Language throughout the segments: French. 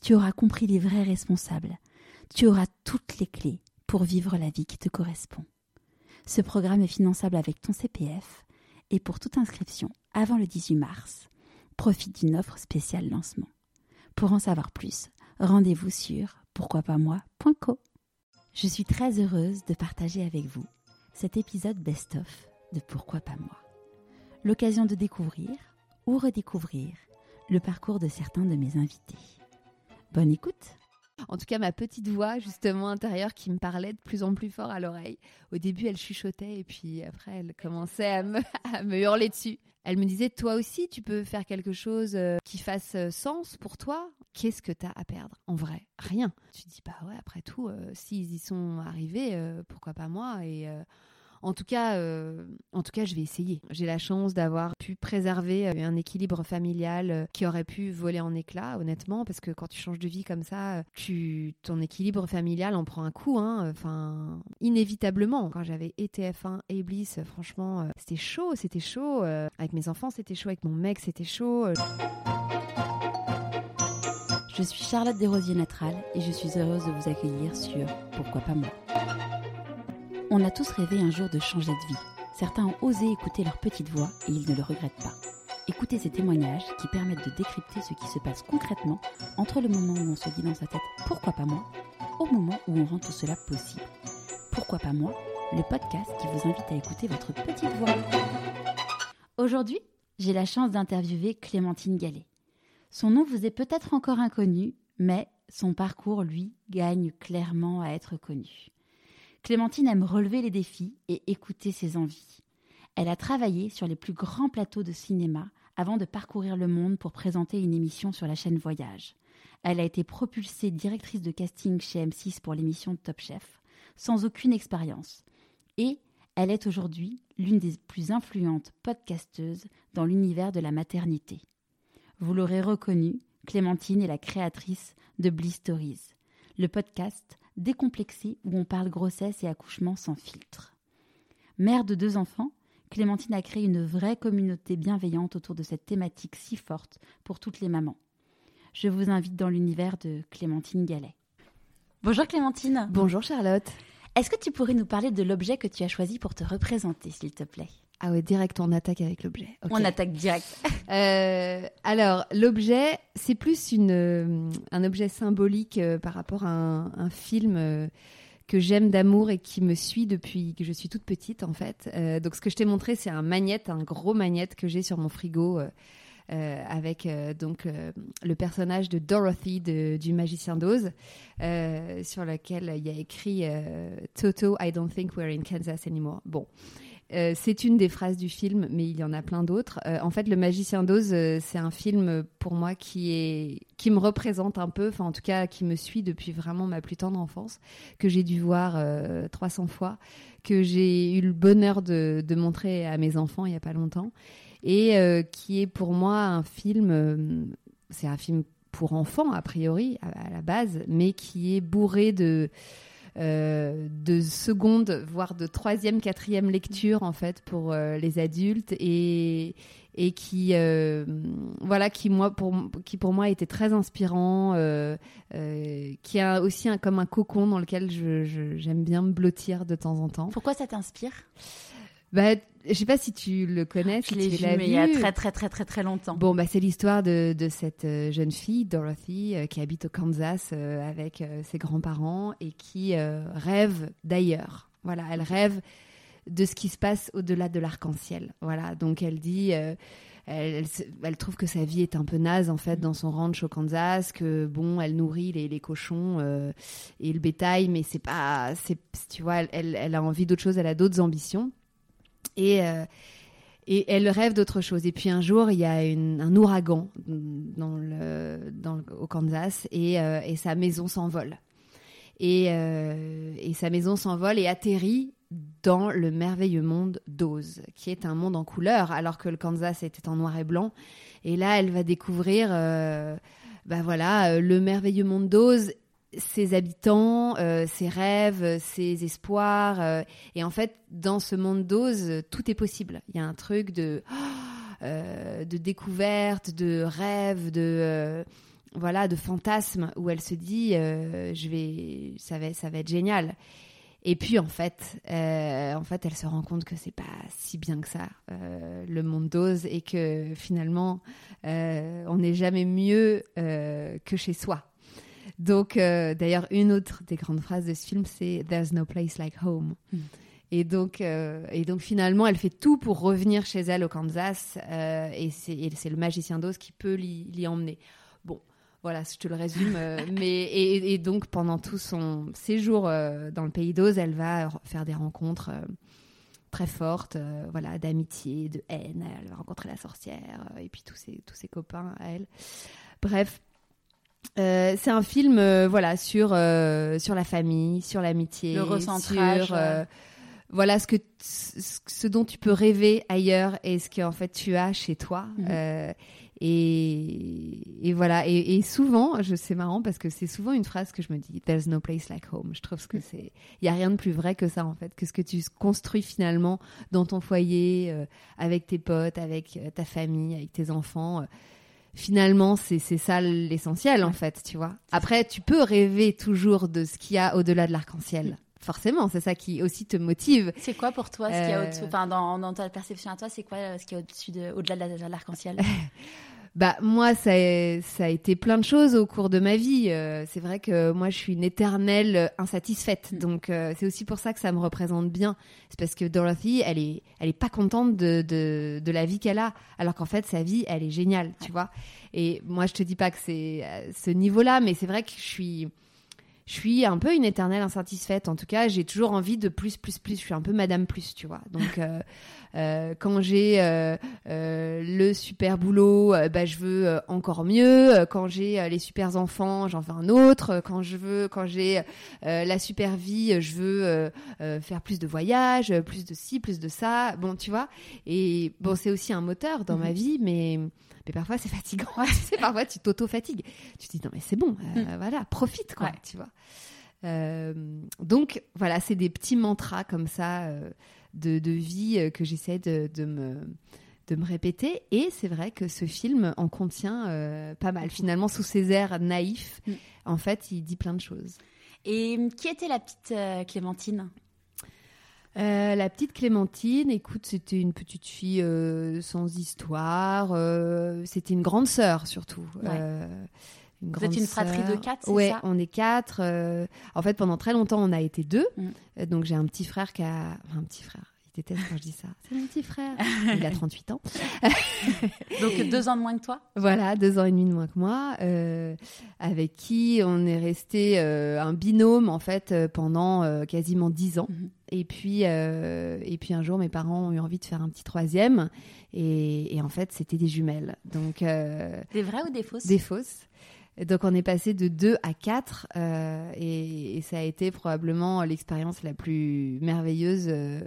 tu auras compris les vrais responsables, tu auras toutes les clés pour vivre la vie qui te correspond. Ce programme est finançable avec ton CPF et pour toute inscription avant le 18 mars, profite d'une offre spéciale lancement. Pour en savoir plus, rendez-vous sur pourquoipasmoi.co. Je suis très heureuse de partager avec vous cet épisode best-of de Pourquoi pas moi. L'occasion de découvrir ou redécouvrir le parcours de certains de mes invités. Bonne écoute en tout cas, ma petite voix, justement, intérieure, qui me parlait de plus en plus fort à l'oreille. Au début, elle chuchotait et puis après, elle commençait à me, hurler dessus. Elle me disait, toi aussi, tu peux faire quelque chose euh, qui fasse euh, sens pour toi. Qu'est-ce que tu as à perdre? En vrai, rien. Tu dis, bah ouais, après tout, euh, s'ils y sont arrivés, pourquoi pas moi? Et en tout cas, euh, en tout cas, je vais essayer. J'ai la chance d'avoir pu préserver euh, un équilibre familial euh, qui aurait pu voler en éclats, honnêtement, parce que quand tu changes de vie comme ça, tu, ton équilibre familial en prend un coup, hein. Enfin, inévitablement. Quand j'avais ETF1 et Bliss, franchement, c'était chaud, c'était chaud. Avec mes enfants, c'était chaud. Avec mon mec, c'était chaud. Je suis Charlotte Desrosiers Natral et je suis heureuse de vous accueillir sur Pourquoi pas moi. On a tous rêvé un jour de changer de vie. Certains ont osé écouter leur petite voix et ils ne le regrettent pas. Écoutez ces témoignages qui permettent de décrypter ce qui se passe concrètement entre le moment où on se dit dans sa tête pourquoi pas moi au moment où on rend tout cela possible. Pourquoi pas moi Le podcast qui vous invite à écouter votre petite voix. Aujourd'hui, j'ai la chance d'interviewer Clémentine Gallet. Son nom vous est peut-être encore inconnu, mais son parcours, lui, gagne clairement à être connu. Clémentine aime relever les défis et écouter ses envies. Elle a travaillé sur les plus grands plateaux de cinéma avant de parcourir le monde pour présenter une émission sur la chaîne Voyage. Elle a été propulsée directrice de casting chez M6 pour l'émission Top Chef, sans aucune expérience. Et elle est aujourd'hui l'une des plus influentes podcasteuses dans l'univers de la maternité. Vous l'aurez reconnu, Clémentine est la créatrice de Bliss Stories, le podcast décomplexé où on parle grossesse et accouchement sans filtre. Mère de deux enfants, Clémentine a créé une vraie communauté bienveillante autour de cette thématique si forte pour toutes les mamans. Je vous invite dans l'univers de Clémentine Gallet. Bonjour Clémentine. Bonjour Charlotte. Est-ce que tu pourrais nous parler de l'objet que tu as choisi pour te représenter, s'il te plaît? Ah ouais, direct, on attaque avec l'objet. On attaque direct. Euh, alors, l'objet, c'est plus une, euh, un objet symbolique euh, par rapport à un, film que j'aime d'amour et qui me suit depuis que je suis toute petite, en fait. donc, ce que je t'ai montré, c'est un magnète, un gros magnète que j'ai sur mon frigo. avec donc le personnage de Dorothy du Magicien d'Oz, sur lequel il y a écrit Toto, I don't think we're in Kansas anymore. Bon, euh, c'est une des phrases du film, mais il y en a plein d'autres. Euh, en fait, Le Magicien d'Oz, euh, c'est un film pour moi qui est qui me représente un peu, enfin en tout cas qui me suit depuis vraiment ma plus tendre enfance, que j'ai dû voir 300 fois, que j'ai eu le bonheur de, de, montrer à mes enfants il y a pas longtemps, et qui est pour moi un film. c'est un film pour enfants a priori à la base, mais qui est bourré de euh, de seconde, voire de troisième, quatrième lecture en fait pour euh, les adultes et et qui euh, voilà qui moi pour qui pour moi était très inspirant qui a aussi un, comme un cocon dans lequel je, j'aime bien me blottir de temps en temps. Pourquoi ça t'inspire? Bah, je sais pas si tu le connais, je l'ai vu, mais il y a très très très très très longtemps. Bon, bah c'est l'histoire de, de, cette euh, jeune fille, Dorothy, euh, qui habite au Kansas euh, avec ses grands-parents et qui rêve d'ailleurs. Voilà, elle rêve de ce qui se passe au-delà de l'arc-en-ciel. Voilà, donc elle dit. Elle, elle, trouve que sa vie est un peu naze en fait dans son ranch au Kansas, que bon, elle nourrit les, les cochons et le bétail, mais c'est pas, c'est, tu vois, elle, elle a envie d'autre chose, elle a d'autres ambitions. Et, euh, Et elle rêve d'autre chose. Et puis un jour, il y a un ouragan dans le, dans le- au Kansas et, euh, et sa maison s'envole. Et, euh, et sa maison s'envole et atterrit dans le merveilleux monde d'Oz, qui est un monde en couleur, alors que le Kansas était en noir et blanc. Et là, elle va découvrir, bah voilà, le merveilleux monde d'Oz, ses habitants, euh, ses rêves, ses espoirs. euh, et en fait, dans ce monde d'Oz, euh, tout est possible. Il y a un truc de, euh, de découverte, de rêve, de voilà, de fantasme où elle se dit, je vais, ça va, ça va être génial. Et puis en fait, en fait, elle se rend compte que c'est pas si bien que ça le monde d'Oz et que finalement, on n'est jamais mieux que chez soi. Donc, euh, d'ailleurs, une autre des grandes phrases de ce film, c'est There's no place like home. Mm. Et donc, euh, et donc finalement, elle fait tout pour revenir chez elle au Kansas, euh, et c'est le magicien d'Oz qui peut l'y emmener. Bon, voilà, je te le résume. mais et, et donc pendant tout son séjour dans le pays d'Oz, elle va faire des rencontres très fortes, euh, voilà, d'amitié, de haine. Elle va rencontrer la sorcière euh, et puis tous ses tous ses copains à elle. Bref. Euh, c'est un film euh, voilà sur euh, sur la famille, sur l'amitié, Le recentrage, sur voilà ce que ce dont tu peux rêver ailleurs et ce que en fait tu as chez toi. Mhm. Et, et voilà et, et souvent, je c'est marrant parce que c'est souvent une phrase que je me dis There's no place like home. Je trouve que c'est il y a rien de plus vrai que ça en fait, que ce que tu construis finalement dans ton foyer avec tes potes, avec ta famille, avec tes enfants. Euh, Finalement, c'est c'est ça l'essentiel en fait, tu vois. Après, tu peux rêver toujours de ce qu'il y a au-delà de l'arc-en-ciel. Forcément, c'est ça qui aussi te motive. C'est quoi pour toi ce qu'il y a Euh, au-dessus Enfin, dans, dans ta perception à toi, c'est quoi euh, ce qu'il y a au-dessus de, au-delà de l'arc-en-ciel? Bah moi, ça a, ça a été plein de choses au cours de ma vie. Euh, c'est vrai que moi, je suis une éternelle euh, insatisfaite. Mm. Donc euh, c'est aussi pour ça que ça me représente bien. C'est parce que Dorothy, elle est, elle est pas contente de, de, de la vie qu'elle a, alors qu'en fait sa vie, elle est géniale, tu vois. Et moi, je te dis pas que c'est à ce niveau-là, mais c'est vrai que je suis je suis un peu une éternelle insatisfaite. En tout cas, j'ai toujours envie de plus, plus, plus. Je suis un peu Madame Plus, tu vois. Donc, euh, euh, quand j'ai euh, le super boulot, bah, je veux encore mieux. Quand j'ai les super enfants, j'en veux un autre. Quand je veux, quand j'ai la super vie, je veux faire plus de voyages, plus de ci, plus de ça. Bon, tu vois. Et bon, c'est aussi un moteur dans ma Mhm. vie, mais mais parfois c'est fatigant. tu sais, parfois tu t'auto-fatigues. Tu te dis non mais c'est bon, euh, voilà, profite quoi, Ouais. tu vois. Euh, donc voilà, c'est des petits mantras comme ça euh, de, de vie que j'essaie de, de me de me répéter. Et c'est vrai que ce film en contient pas mal. Finalement, sous ses airs naïfs, Mm. en fait, il dit plein de choses. Et hum, qui était la petite Clémentine? Euh, la petite Clémentine, écoute, c'était une petite fille euh, sans histoire. euh, c'était une grande sœur surtout. Ouais. Une Vous êtes une fratrie de quatre, c'est Ouais, ça? on est quatre. en fait, pendant très longtemps, on a été deux. Mm. Donc j'ai un petit frère qui a enfin, un petit frère. Il déteste quand je dis ça. C'est mon petit frère. Il a 38 ans. Donc deux ans de moins que toi? Voilà, deux ans et demi de moins que moi, euh, avec qui on est resté euh, un binôme en fait pendant euh, quasiment dix ans. Mhm. Et puis, euh, et puis un jour, mes parents ont eu envie de faire un petit troisième, et, et en fait, c'était des jumelles, donc euh, Des vraies ou des fausses? des fausses. Donc on est passé de deux à quatre, euh, et, et ça a été probablement l'expérience la plus merveilleuse euh,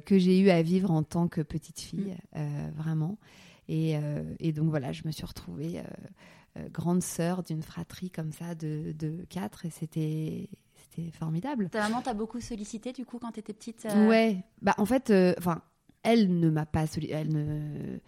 que j'ai eu à vivre en tant que petite fille, euh, vraiment. Et, et donc voilà, je me suis retrouvée grande sœur d'une fratrie comme ça de, de quatre, et c'était c'était formidable. Ta maman t'a beaucoup sollicité du coup quand t'étais petite euh, Ouais, bah en fait, euh, enfin, elle ne m'a pas solli- elle ne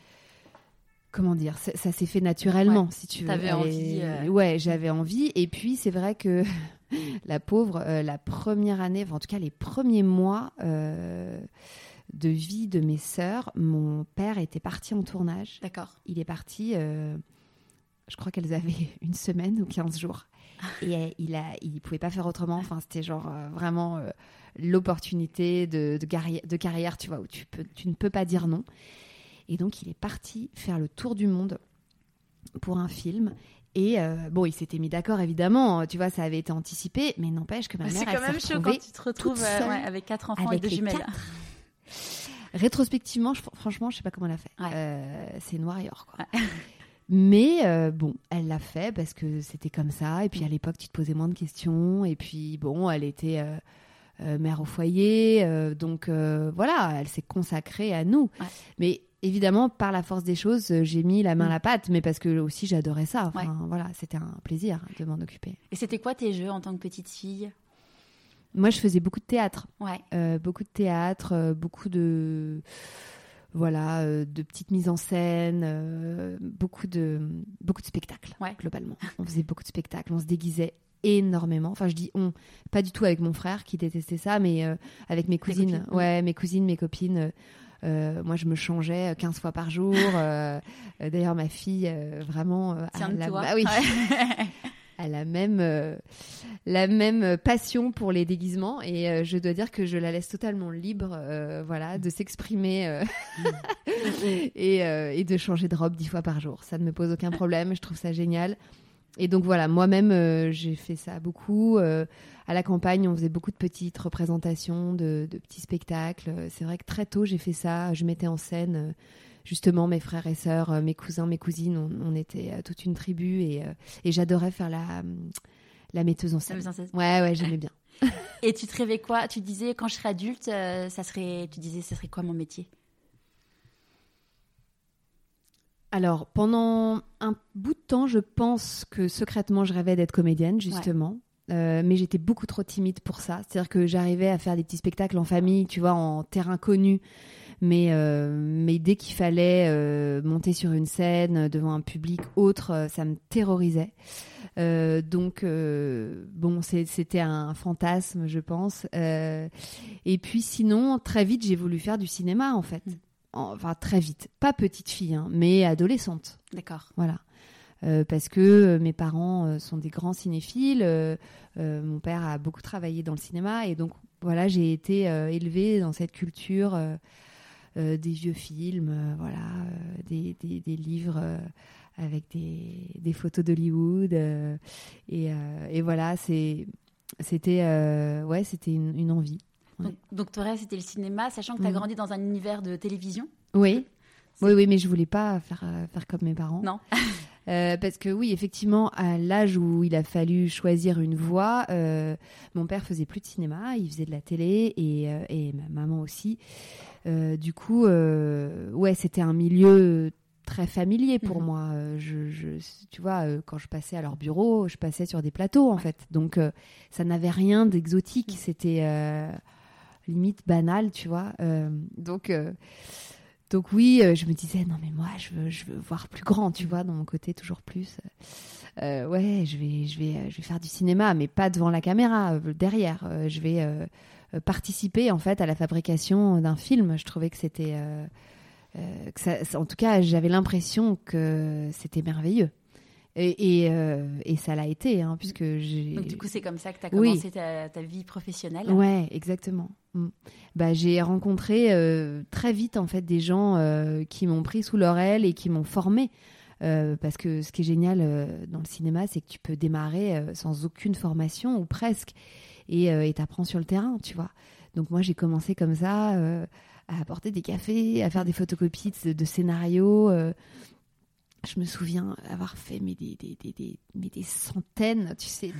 comment dire, ça, ça s'est fait naturellement, si tu veux. T'avais envie, euh. Ouais, j'avais envie. Et puis c'est vrai que la pauvre, la première année, enfin, en tout cas les premiers mois de vie de mes sœurs, mon père était parti en tournage. D'accord. Il est parti. je crois qu'elles avaient une semaine ou 15 jours. Et il a, il pouvait pas faire autrement. Enfin, c'était genre euh, vraiment euh, l'opportunité de, de, carrière, de carrière, tu vois, où tu, peux, tu ne peux pas dire non. Et donc, il est parti faire le tour du monde pour un film. Et euh, bon, il s'était mis d'accord, évidemment. Tu vois, ça avait été anticipé. Mais n'empêche que ma mère, C'est elle quand même chaud quand tu te retrouves euh, ouais, avec quatre enfants avec et deux les jumelles. quatre. Rétrospectivement, je- franchement, je sais pas comment elle a fait. Euh, c'est noir et or, quoi. Mais euh, bon, elle l'a fait parce que c'était comme ça. Et puis à l'époque, tu te posais moins de questions. Et puis bon, elle était euh, euh, mère au foyer. donc voilà, elle s'est consacrée à nous. Ouais. Mais évidemment, par la force des choses, j'ai mis la main à Mm. la pâte. Mais parce que aussi, j'adorais ça. Enfin, voilà, c'était un plaisir de m'en occuper. Et c'était quoi tes jeux en tant que petite fille? Moi, je faisais beaucoup de théâtre. Ouais. Euh, beaucoup de théâtre, beaucoup de voilà, euh, de petites mises en scène, euh, beaucoup de beaucoup de spectacles Ouais. globalement. On faisait beaucoup de spectacles, on se déguisait énormément. Enfin, je dis on, pas du tout avec mon frère qui détestait ça, mais euh, avec mes cousines. copines, ouais, mes cousines, mes copines. euh, moi, je me changeais 15 fois par jour. euh, D'ailleurs, ma fille, euh, vraiment, la- bah oui, Ouais. a même euh, la même passion pour les déguisements. Et euh, je dois dire que je la laisse totalement libre euh, voilà de s'exprimer euh, et, et de changer de robe dix fois par jour. Ça ne me pose aucun problème je trouve ça génial. Et donc voilà moi-même j'ai fait ça beaucoup. À la campagne on faisait beaucoup de petites représentations de, de petits spectacles. C'est vrai que très tôt j'ai fait ça. Je mettais en scène justement mes frères et sœurs, euh, mes cousins, mes cousines, on, on était euh, toute une tribu et, euh, et j'adorais faire la, la metteuse en scène. Ouais, ouais, j'aimais bien. Et tu te rêvais quoi? Tu disais quand je serai adulte, ça serait. Tu disais ça serait quoi mon métier? Alors, pendant un bout de temps, je pense que secrètement, je rêvais d'être comédienne, justement. Euh, mais j'étais beaucoup trop timide pour ça. C'est-à-dire que j'arrivais à faire des petits spectacles en famille, tu vois, en terrain connu. Mais, euh, mais dès qu'il fallait euh, monter sur une scène devant un public autre, euh, ça me terrorisait. Euh, donc, euh, bon, c'était un fantasme, je pense. Euh, et puis sinon, très vite, j'ai voulu faire du cinéma, en fait. En- Enfin, très vite. Pas petite fille, hein, mais adolescente. D'accord. Voilà. Parce que mes parents sont des grands cinéphiles. mon père a beaucoup travaillé dans le cinéma et donc voilà, j'ai été élevée dans cette culture des vieux films, euh, voilà, euh, des, des- des livres euh, avec des, des photos d'Hollywood euh, et, euh, et voilà, c'était euh, ouais, c'était une, une envie. Ouais. Donc, donc ton rêve c'était le cinéma, sachant que tu as Mhm. grandi dans un univers de télévision? Oui. Oui, oui, mais je voulais pas faire, euh, faire comme mes parents. Non. Euh, parce que oui, effectivement, à l'âge où il a fallu choisir une voie, euh, mon père faisait plus de cinéma, il faisait de la télé et, euh, et ma maman aussi. Euh, du coup, euh, ouais, c'était un milieu très familier pour Mhm. moi. Euh, Je, je- tu vois, quand je passais à leur bureau, je passais sur des plateaux en fait. Donc, euh, ça n'avait rien d'exotique. Mhm. C'était euh, limite banal, tu vois. Euh, donc. donc oui, je me disais non mais moi je veux je veux voir plus grand, tu vois, dans mon côté toujours plus. Ouais, je vais je vais je vais faire du cinéma, mais pas devant la caméra, derrière. Je vais participer en fait à la fabrication d'un film. Je trouvais que c'était, euh, euh, que ça- ça- en tout cas, j'avais l'impression que c'était merveilleux. Et, et, euh, et ça l'a été, hein, puisque j'ai. Donc du coup c'est comme ça que tu as Oui. commencé ta, ta vie professionnelle. Ouais, exactement. Mm. Bah, j'ai rencontré euh, très vite en fait des gens euh, qui m'ont pris sous leur aile et qui m'ont formé. Euh, parce que ce qui est génial euh, dans le cinéma, c'est que tu peux démarrer euh, sans aucune formation ou presque, et euh, et t'apprends sur le terrain, tu vois. Donc moi j'ai commencé comme ça euh, à apporter des cafés, à faire des photocopies de, de scénarios. Je me souviens avoir fait mais des, des, des, mais des centaines, tu sais,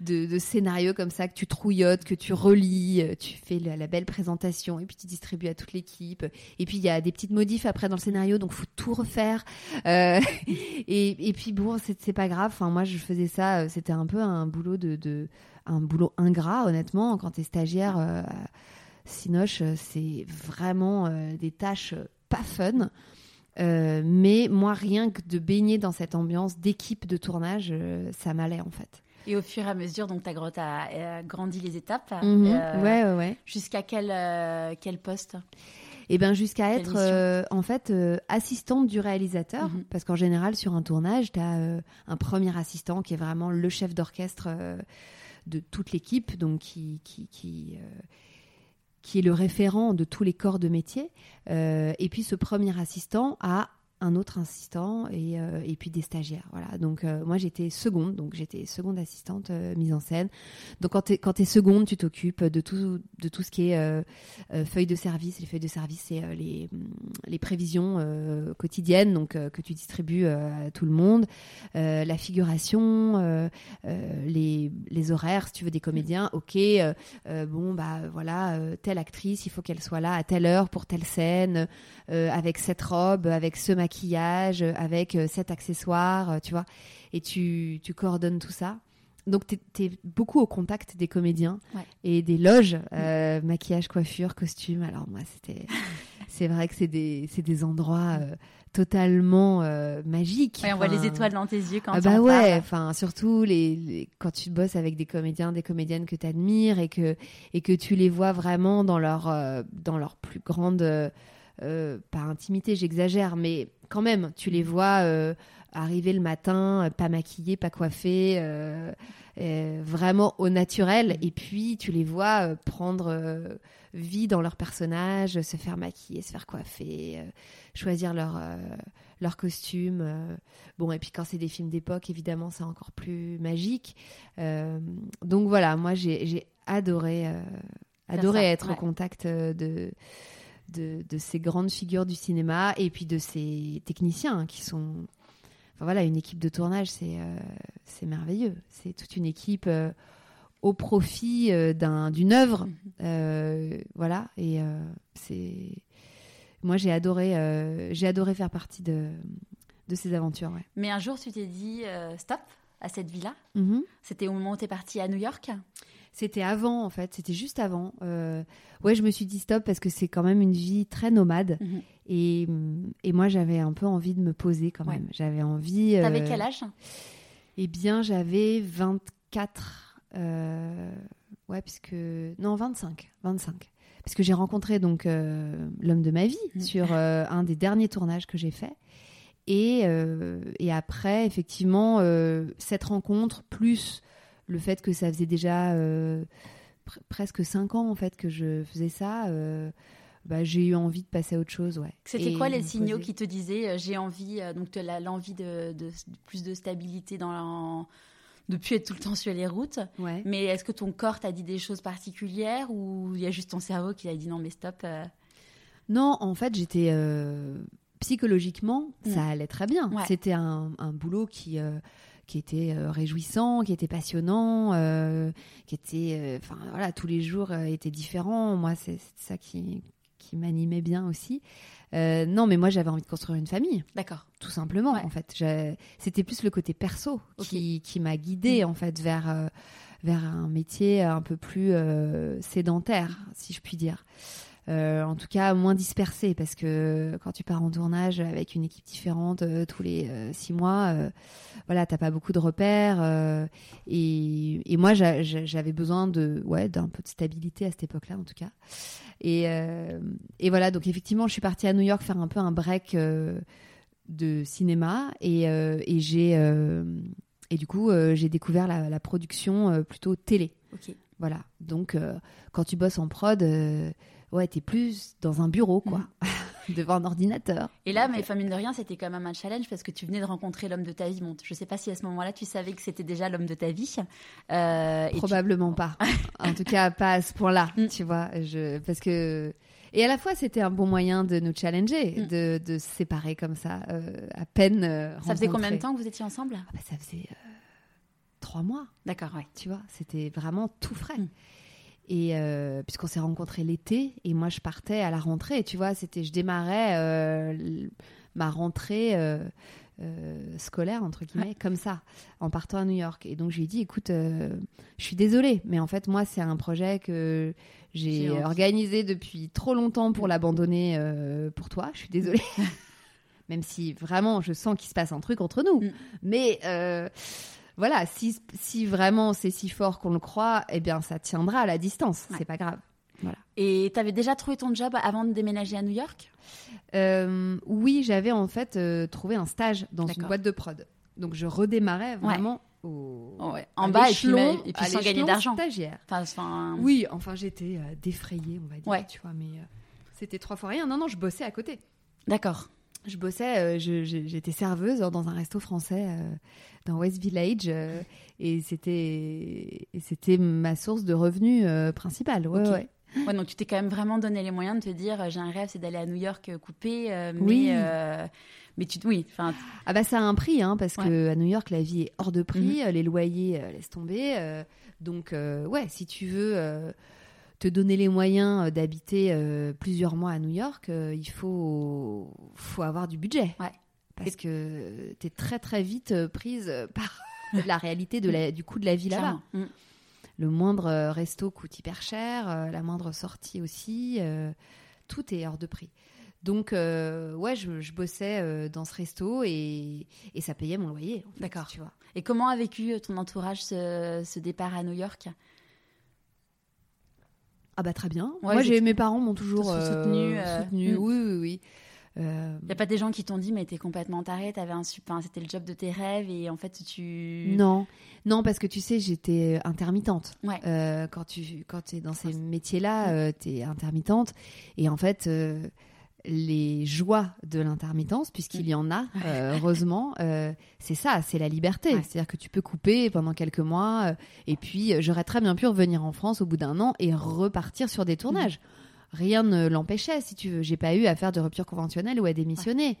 de, de, scénarios comme ça que tu trouillotes, que tu relis, euh, tu fais la, belle présentation et puis tu distribues à toute l'équipe. Et puis il y a des petites modifs après dans le scénario, donc faut tout refaire. Euh, et, et puis bon, c'est pas grave. Enfin, moi, je faisais ça. euh, C'était un peu un boulot de, de un boulot ingrat, honnêtement. Quand t'es stagiaire, euh, Sinoche, c'est vraiment des tâches pas fun. Euh, mais moi, rien que de baigner dans cette ambiance d'équipe de tournage, euh, ça m'allait en fait. Et au fur et à mesure, donc, tu as, grandi les étapes. Mhm. euh, ouais, ouais, ouais. Jusqu'à quel, euh, quel poste? Et ben jusqu'à être euh, en fait euh, assistante du réalisateur, Mhm. parce qu'en général sur un tournage, tu as un premier assistant qui est vraiment le chef d'orchestre de toute l'équipe, donc qui qui qui, qui est le référent de tous les corps de métier. Euh, et puis ce premier assistant a un autre assistant et, euh, et puis des stagiaires. Voilà. Donc euh, moi j'étais seconde, donc j'étais seconde assistante euh, mise en scène. Donc quand tu quand es seconde, tu t'occupes de tout de tout ce qui est feuilles de service. Les feuilles de service, c'est les les prévisions quotidiennes, donc que tu distribues à tout le monde, la figuration, les les horaires, si tu veux des comédiens. Ok, euh, euh, bon bah voilà, telle actrice, il faut qu'elle soit là à telle heure pour telle scène, euh, avec cette robe, avec ce maquillage, avec euh, cet accessoire, euh, tu vois. Et tu, tu coordonnes tout ça. Donc, tu es, beaucoup au contact des comédiens Ouais. et des loges, euh, maquillage, coiffure, costume. Alors, moi, c'était. c'est vrai que c'est des, des endroits euh, totalement euh, magiques. Ouais, on voit les étoiles dans tes yeux quand ah bah ouais, enfin surtout les, les- quand tu bosses avec des comédiens, des comédiennes que tu admires et que et que tu les vois vraiment dans leur dans leur plus grande euh, pas intimité, j'exagère, mais quand même, tu les vois euh, arriver le matin, euh, pas maquillés, pas coiffés, euh, vraiment au naturel, et puis tu les vois prendre vie dans leur personnage, se faire maquiller, se faire coiffer, choisir leur leur costume. Bon, et puis quand c'est des films d'époque, évidemment, c'est encore plus magique. Euh, donc voilà, moi, j'ai adoré, euh, adoré ça, être ouais. au contact de, de, de ces grandes figures du cinéma et puis de ces techniciens hein, qui sont... Enfin voilà, une équipe de tournage, c'est euh, merveilleux. C'est toute une équipe euh, au profit euh, d'un- d'une œuvre. Mhm. Voilà, et c'est... Moi, j'ai adoré, j'ai adoré faire partie de, de ces aventures. Ouais. Mais un jour, tu t'es dit stop à cette vie-là. Mhm. C'était au moment où tu es parti à New York. C'était avant, en fait. C'était juste avant. Euh, ouais, je me suis dit stop parce que c'est quand même une vie très nomade. Mhm. Et, et moi, j'avais un peu envie de me poser quand Ouais. même. J'avais envie. T'avais euh, quel âge? Eh bien, j'avais 24. euh, ouais, puisque. Non, 25. 25. Parce que j'ai rencontré donc euh, l'homme de ma vie Mhm. sur euh, un des derniers tournages que j'ai fait. Et, et après, effectivement, cette rencontre, plus le fait que ça faisait déjà euh, pr- presque 5 ans en fait que je faisais ça, euh, bah, j'ai eu envie de passer à autre chose. Ouais. C'était quoi les signaux poser. qui te disaient euh, j'ai envie, euh, donc tu as l'envie de, de- de plus de stabilité dans la, de plus être tout le temps sur les routes. Ouais. Mais est-ce que ton corps t'a dit des choses particulières ou il y a juste ton cerveau qui a dit non mais stop euh, Non, en fait, j'étais psychologiquement, Mm. ça allait très bien. Ouais. C'était un, un boulot qui qui était euh, réjouissant, qui était passionnant, euh, qui était, euh, enfin voilà, tous les jours étaient différents. Moi, c'est ça qui qui m'animait bien aussi. Euh, non, mais moi, j'avais envie de construire une famille, D'accord. tout simplement. Ouais. En fait, c'était plus le côté perso qui qui m'a guidée Mm. en fait vers euh, vers un métier un peu plus euh, sédentaire, si je puis dire. Euh, en tout cas, moins dispersé, parce que quand tu pars en tournage avec une équipe différente euh, tous les euh, six mois, voilà, t'as pas beaucoup de repères. et, et moi, j'a- j'a- j'avais besoin de, ouais, d'un peu de stabilité à cette époque-là, en tout cas. Et, et voilà, donc effectivement, je suis partie à New York faire un peu un break de cinéma, et, et j'ai, et du coup, j'ai découvert la, la production plutôt télé. Voilà. Donc, euh, quand tu bosses en prod, euh, ouais, t'es plus dans un bureau, quoi, devant un ordinateur. Et là, mais enfin, mine de rien, c'était quand même un challenge parce que tu venais de rencontrer l'homme de ta vie. Bon, je sais pas si à ce moment-là, tu savais que c'était déjà l'homme de ta vie. Euh, tu- Probablement pas. En tout cas, pas à ce point-là, Mm. tu vois. Je... Parce que. Et à la fois, c'était un bon moyen de nous challenger, Mm. de, de se séparer comme ça, euh, à peine. euh, Ça faisait combien de temps que vous étiez ensemble? Ah bah, Ça faisait euh, trois mois. D'accord, ouais. tu vois, c'était vraiment tout frais. Mm. Et euh, puisqu'on s'est rencontrés l'été, et moi je partais à la rentrée, tu vois, c'était, je démarrais euh, ma rentrée euh, scolaire entre guillemets comme ça, en partant à New York. Et donc je lui ai dit, écoute, je suis désolée, mais en fait moi c'est un projet que J'ai organisé depuis trop longtemps pour l'abandonner euh, pour toi. Je suis désolée. Même si vraiment je sens qu'il se passe un truc entre nous. Mm. Mais voilà, si, si vraiment c'est si fort qu'on le croit, eh bien ça tiendra à la distance. Ouais. C'est pas grave. Et tu avais déjà trouvé ton job avant de déménager à New York? Euh, oui, j'avais en fait euh, trouvé un stage dans une boîte de prod. Donc je redémarrais vraiment au, Ouais. à En bas et puis, et sans gagner d'argent. Stagiaire. Enfin, enfin, Oui, enfin j'étais euh, défrayée, on va dire, tu vois, mais euh, c'était trois fois rien. Non, non, je bossais à côté. D'accord. Je bossais, euh, j'étais serveuse dans un resto français euh, dans West Village euh, et c'était ma source de revenus principale. Ouais, Ok. ouais. Ouais, donc tu t'es quand même vraiment donné les moyens de te dire, j'ai un rêve, c'est d'aller à New York couper, mais, Oui. euh, mais tu, oui, Ah bah ça a un prix, hein, parce. Mhm. que à New York la vie est hors de prix, euh, les loyers laissent tomber. euh, donc euh, ouais, si tu veux te donner les moyens euh, d'habiter euh, plusieurs mois à New York, euh, il faut faut avoir du budget. Ouais. Parce que tu es très très vite prise par la réalité de la, du coût de la vie là-bas. Mm. Le moindre resto coûte hyper cher, la moindre sortie aussi, euh, tout est hors de prix. Donc, euh, ouais, je, je bossais euh, dans ce resto et, et ça payait mon loyer. en fait, D'accord. Tu vois. Et comment a vécu ton entourage ce, ce départ à New York? Ah bah très bien. Ouais, Moi, j'ai mes parents m'ont toujours euh, soutenus, euh, soutenu. mm. Oui, oui, oui. Euh, Il n'y a pas des gens qui t'ont dit, mais t'es complètement taré, t'avais un super, c'était le job de tes rêves et en fait tu. Non, non, parce que tu sais, j'étais intermittente. Ouais. Euh, quand tu quand es dans ces Ah, c'est- métiers-là, euh, tu es intermittente. Et en fait, euh, les joies de l'intermittence, puisqu'il y en a, euh, heureusement, euh, c'est ça, c'est la liberté. Ouais. C'est-à-dire que tu peux couper pendant quelques mois. euh, et puis, j'aurais très bien pu revenir en France au bout d'un an et repartir sur des tournages. Rien ne l'empêchait, si tu veux. J'ai pas eu à faire de rupture conventionnelle ou à démissionner.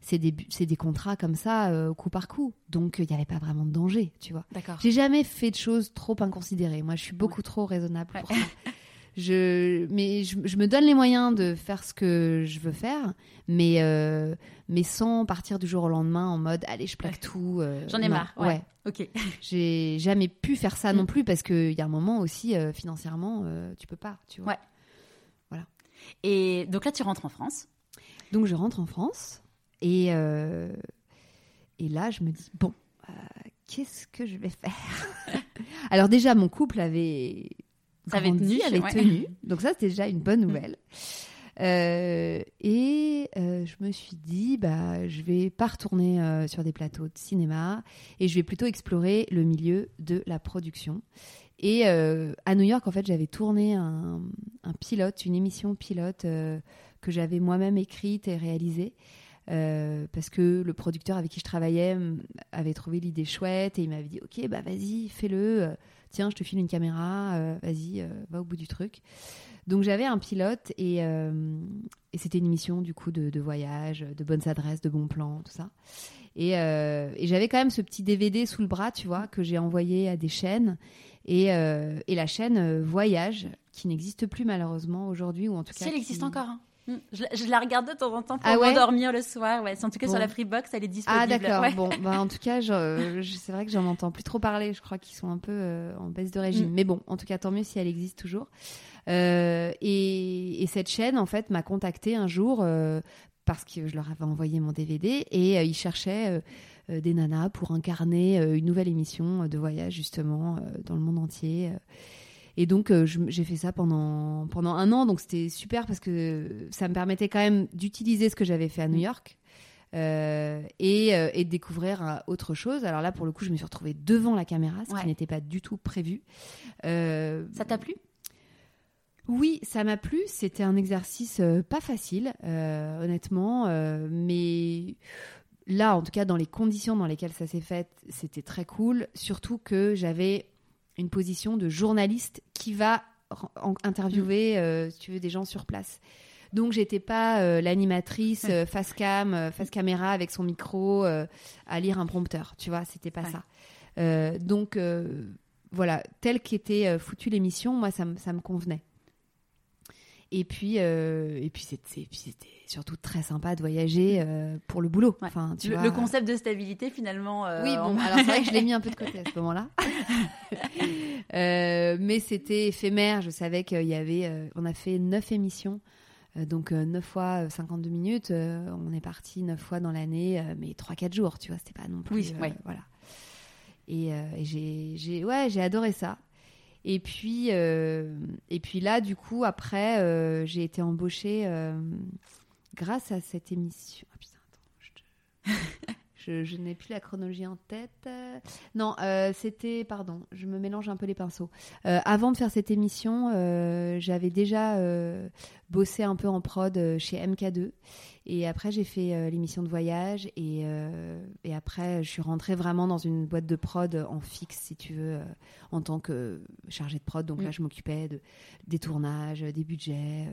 C'est des, contrats comme ça, coup par coup. Donc, il n'y avait pas vraiment de danger, tu vois. D'accord. J'ai jamais fait de choses trop inconsidérées. Moi, je suis beaucoup trop raisonnable pour ça. Je, mais je, je me donne les moyens de faire ce que je veux faire, mais, euh, mais sans partir du jour au lendemain en mode allez, je plaque tout. euh, J'en ai non. marre. Ouais. Ok. J'ai jamais pu faire ça non Mm. plus parce qu'il y a un moment aussi, euh, financièrement, tu peux pas. Tu vois. Ouais. Et donc là, tu rentres en France. Donc, je rentre en France et, et là, je me dis bon, qu'est-ce que je vais faire? Alors, déjà, mon couple avait Ça avait grandi, tenu, avait ouais. tenu. Donc ça, c'était déjà une bonne nouvelle. Euh, et euh, je me suis dit, bah, je vais pas retourner euh, sur des plateaux de cinéma et je vais plutôt explorer le milieu de la production. Et à New York, en fait, j'avais tourné un, un pilote, une émission pilote que j'avais moi-même écrite et réalisée. euh, parce que le producteur avec qui je travaillais m- avait trouvé l'idée chouette et il m'avait dit ok bah vas-y fais-le tiens je te file une caméra euh, vas-y euh, va au bout du truc donc j'avais un pilote et, euh, et c'était une émission du coup de, de voyage, de bonnes adresses, de bons plans, tout ça. Et, et j'avais quand même ce petit DVD sous le bras, tu vois, que j'ai envoyé à des chaînes. Et, et la chaîne Voyage, qui n'existe plus malheureusement aujourd'hui, ou en tout cas. Si elle existe qui- encore. hein. Mm. Je, la- je la regarde de temps en temps pour Ah ouais m'endormir le soir. Ouais. En tout cas, Bon. sur la Freebox, elle est disponible. Ah d'accord. Ouais. Bon, bah, en tout cas, je- je- c'est vrai que j'en entends plus trop parler. Je crois qu'ils sont un peu euh, en baisse de régime. Mm. Mais bon, en tout cas, tant mieux si elle existe toujours. Euh, et, et cette chaîne, en fait, m'a contacté un jour euh, parce que je leur avais envoyé mon DVD et ils cherchaient des nanas pour incarner une nouvelle émission de voyage justement dans le monde entier. Et donc, euh, j'ai fait ça pendant, pendant un an. Donc, c'était super parce que ça me permettait quand même d'utiliser ce que j'avais fait à New York euh, et, euh, et de découvrir autre chose. Alors là, pour le coup, je me suis retrouvée devant la caméra, ce Ouais. qui n'était pas du tout prévu. Ça t'a plu? Oui, ça m'a plu. C'était un exercice pas facile, honnêtement, mais là, en tout cas, dans les conditions dans lesquelles ça s'est fait, c'était très cool. Surtout que j'avais une position de journaliste qui va interviewer, euh, si tu veux, des gens sur place. Donc, j'étais pas euh, l'animatrice euh, face cam, euh, face caméra avec son micro euh, à lire un prompteur. Tu vois, c'était pas Ouais. ça. Euh, donc, euh, voilà, telle qu'était euh, foutue l'émission, moi, ça, me- ça me convenait. Et puis, euh, et puis c'était surtout très sympa de voyager euh, pour le boulot. Ouais. Enfin, tu le, vois. le concept de stabilité, finalement. euh, Oui, bon, on- alors c'est vrai que je l'ai mis un peu de côté à ce moment-là. Euh, mais c'était éphémère. Je savais qu'il y avait. on a fait neuf émissions. donc euh, neuf fois euh, 52 minutes. on est parti neuf fois dans l'année, mais 3-4 jours, tu vois. C'était pas non plus. Oui, ouais. Voilà. Et, et j'ai, j'ai, ouais, j'ai adoré ça. Et puis, euh, et puis là, du coup, après, euh, j'ai été embauchée euh, grâce à cette émission. Ah putain, attends, je, te- je- je n'ai plus la chronologie en tête. Non, euh, c'était, pardon, je me mélange un peu les pinceaux. Euh, avant de faire cette émission, euh, j'avais déjà bossé un peu en prod chez MK2. Et après, j'ai fait l'émission de voyage. Et, et après, je suis rentrée vraiment dans une boîte de prod en fixe, si tu veux, en tant que chargée de prod. Donc Mm. là, je m'occupais de, des tournages, des budgets.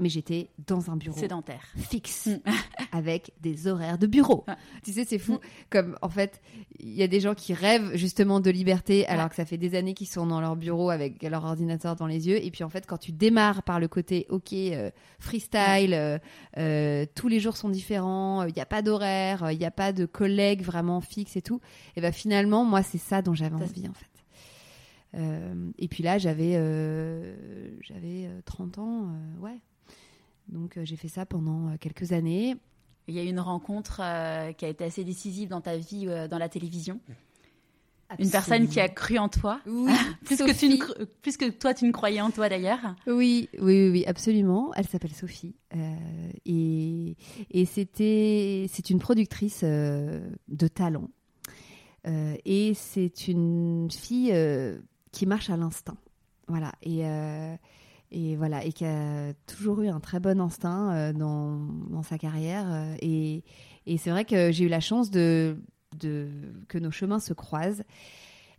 Mais j'étais dans un bureau Sédentaire. fixe Mm. avec des horaires de bureau. Ouais. Tu sais, c'est fou. Comme en fait, il y a des gens qui rêvent justement de liberté alors Ouais. que ça fait des années qu'ils sont dans leur bureau avec leur ordinateur dans les yeux. Et puis en fait, quand tu démarres par le côté OK, euh, freestyle, euh, euh, tous les jours sont différents, il n'y a pas d'horaire, il n'y a pas de collègues vraiment fixes et tout. Et ben finalement, moi, c'est ça dont j'avais envie en fait. Euh, et puis là, j'avais euh, j'avais euh, 30 ans, euh, ouais. Donc euh, j'ai fait ça pendant euh, quelques années. Il y a eu une rencontre euh, qui a été assez décisive dans ta vie euh, dans la télévision. Une personne qui a cru en toi. Oui, Plus que, tu ne plus que toi, tu ne croyais en toi d'ailleurs. Oui, oui, oui, oui, absolument. Elle s'appelle Sophie. Euh, et et c'était, c'est une productrice de talent. Et c'est une fille qui marche à l'instinct. Voilà. Et, et voilà. Et qui a toujours eu un très bon instinct euh, dans, dans sa carrière. Euh, Et, et c'est vrai que j'ai eu la chance de, de, que nos chemins se croisent.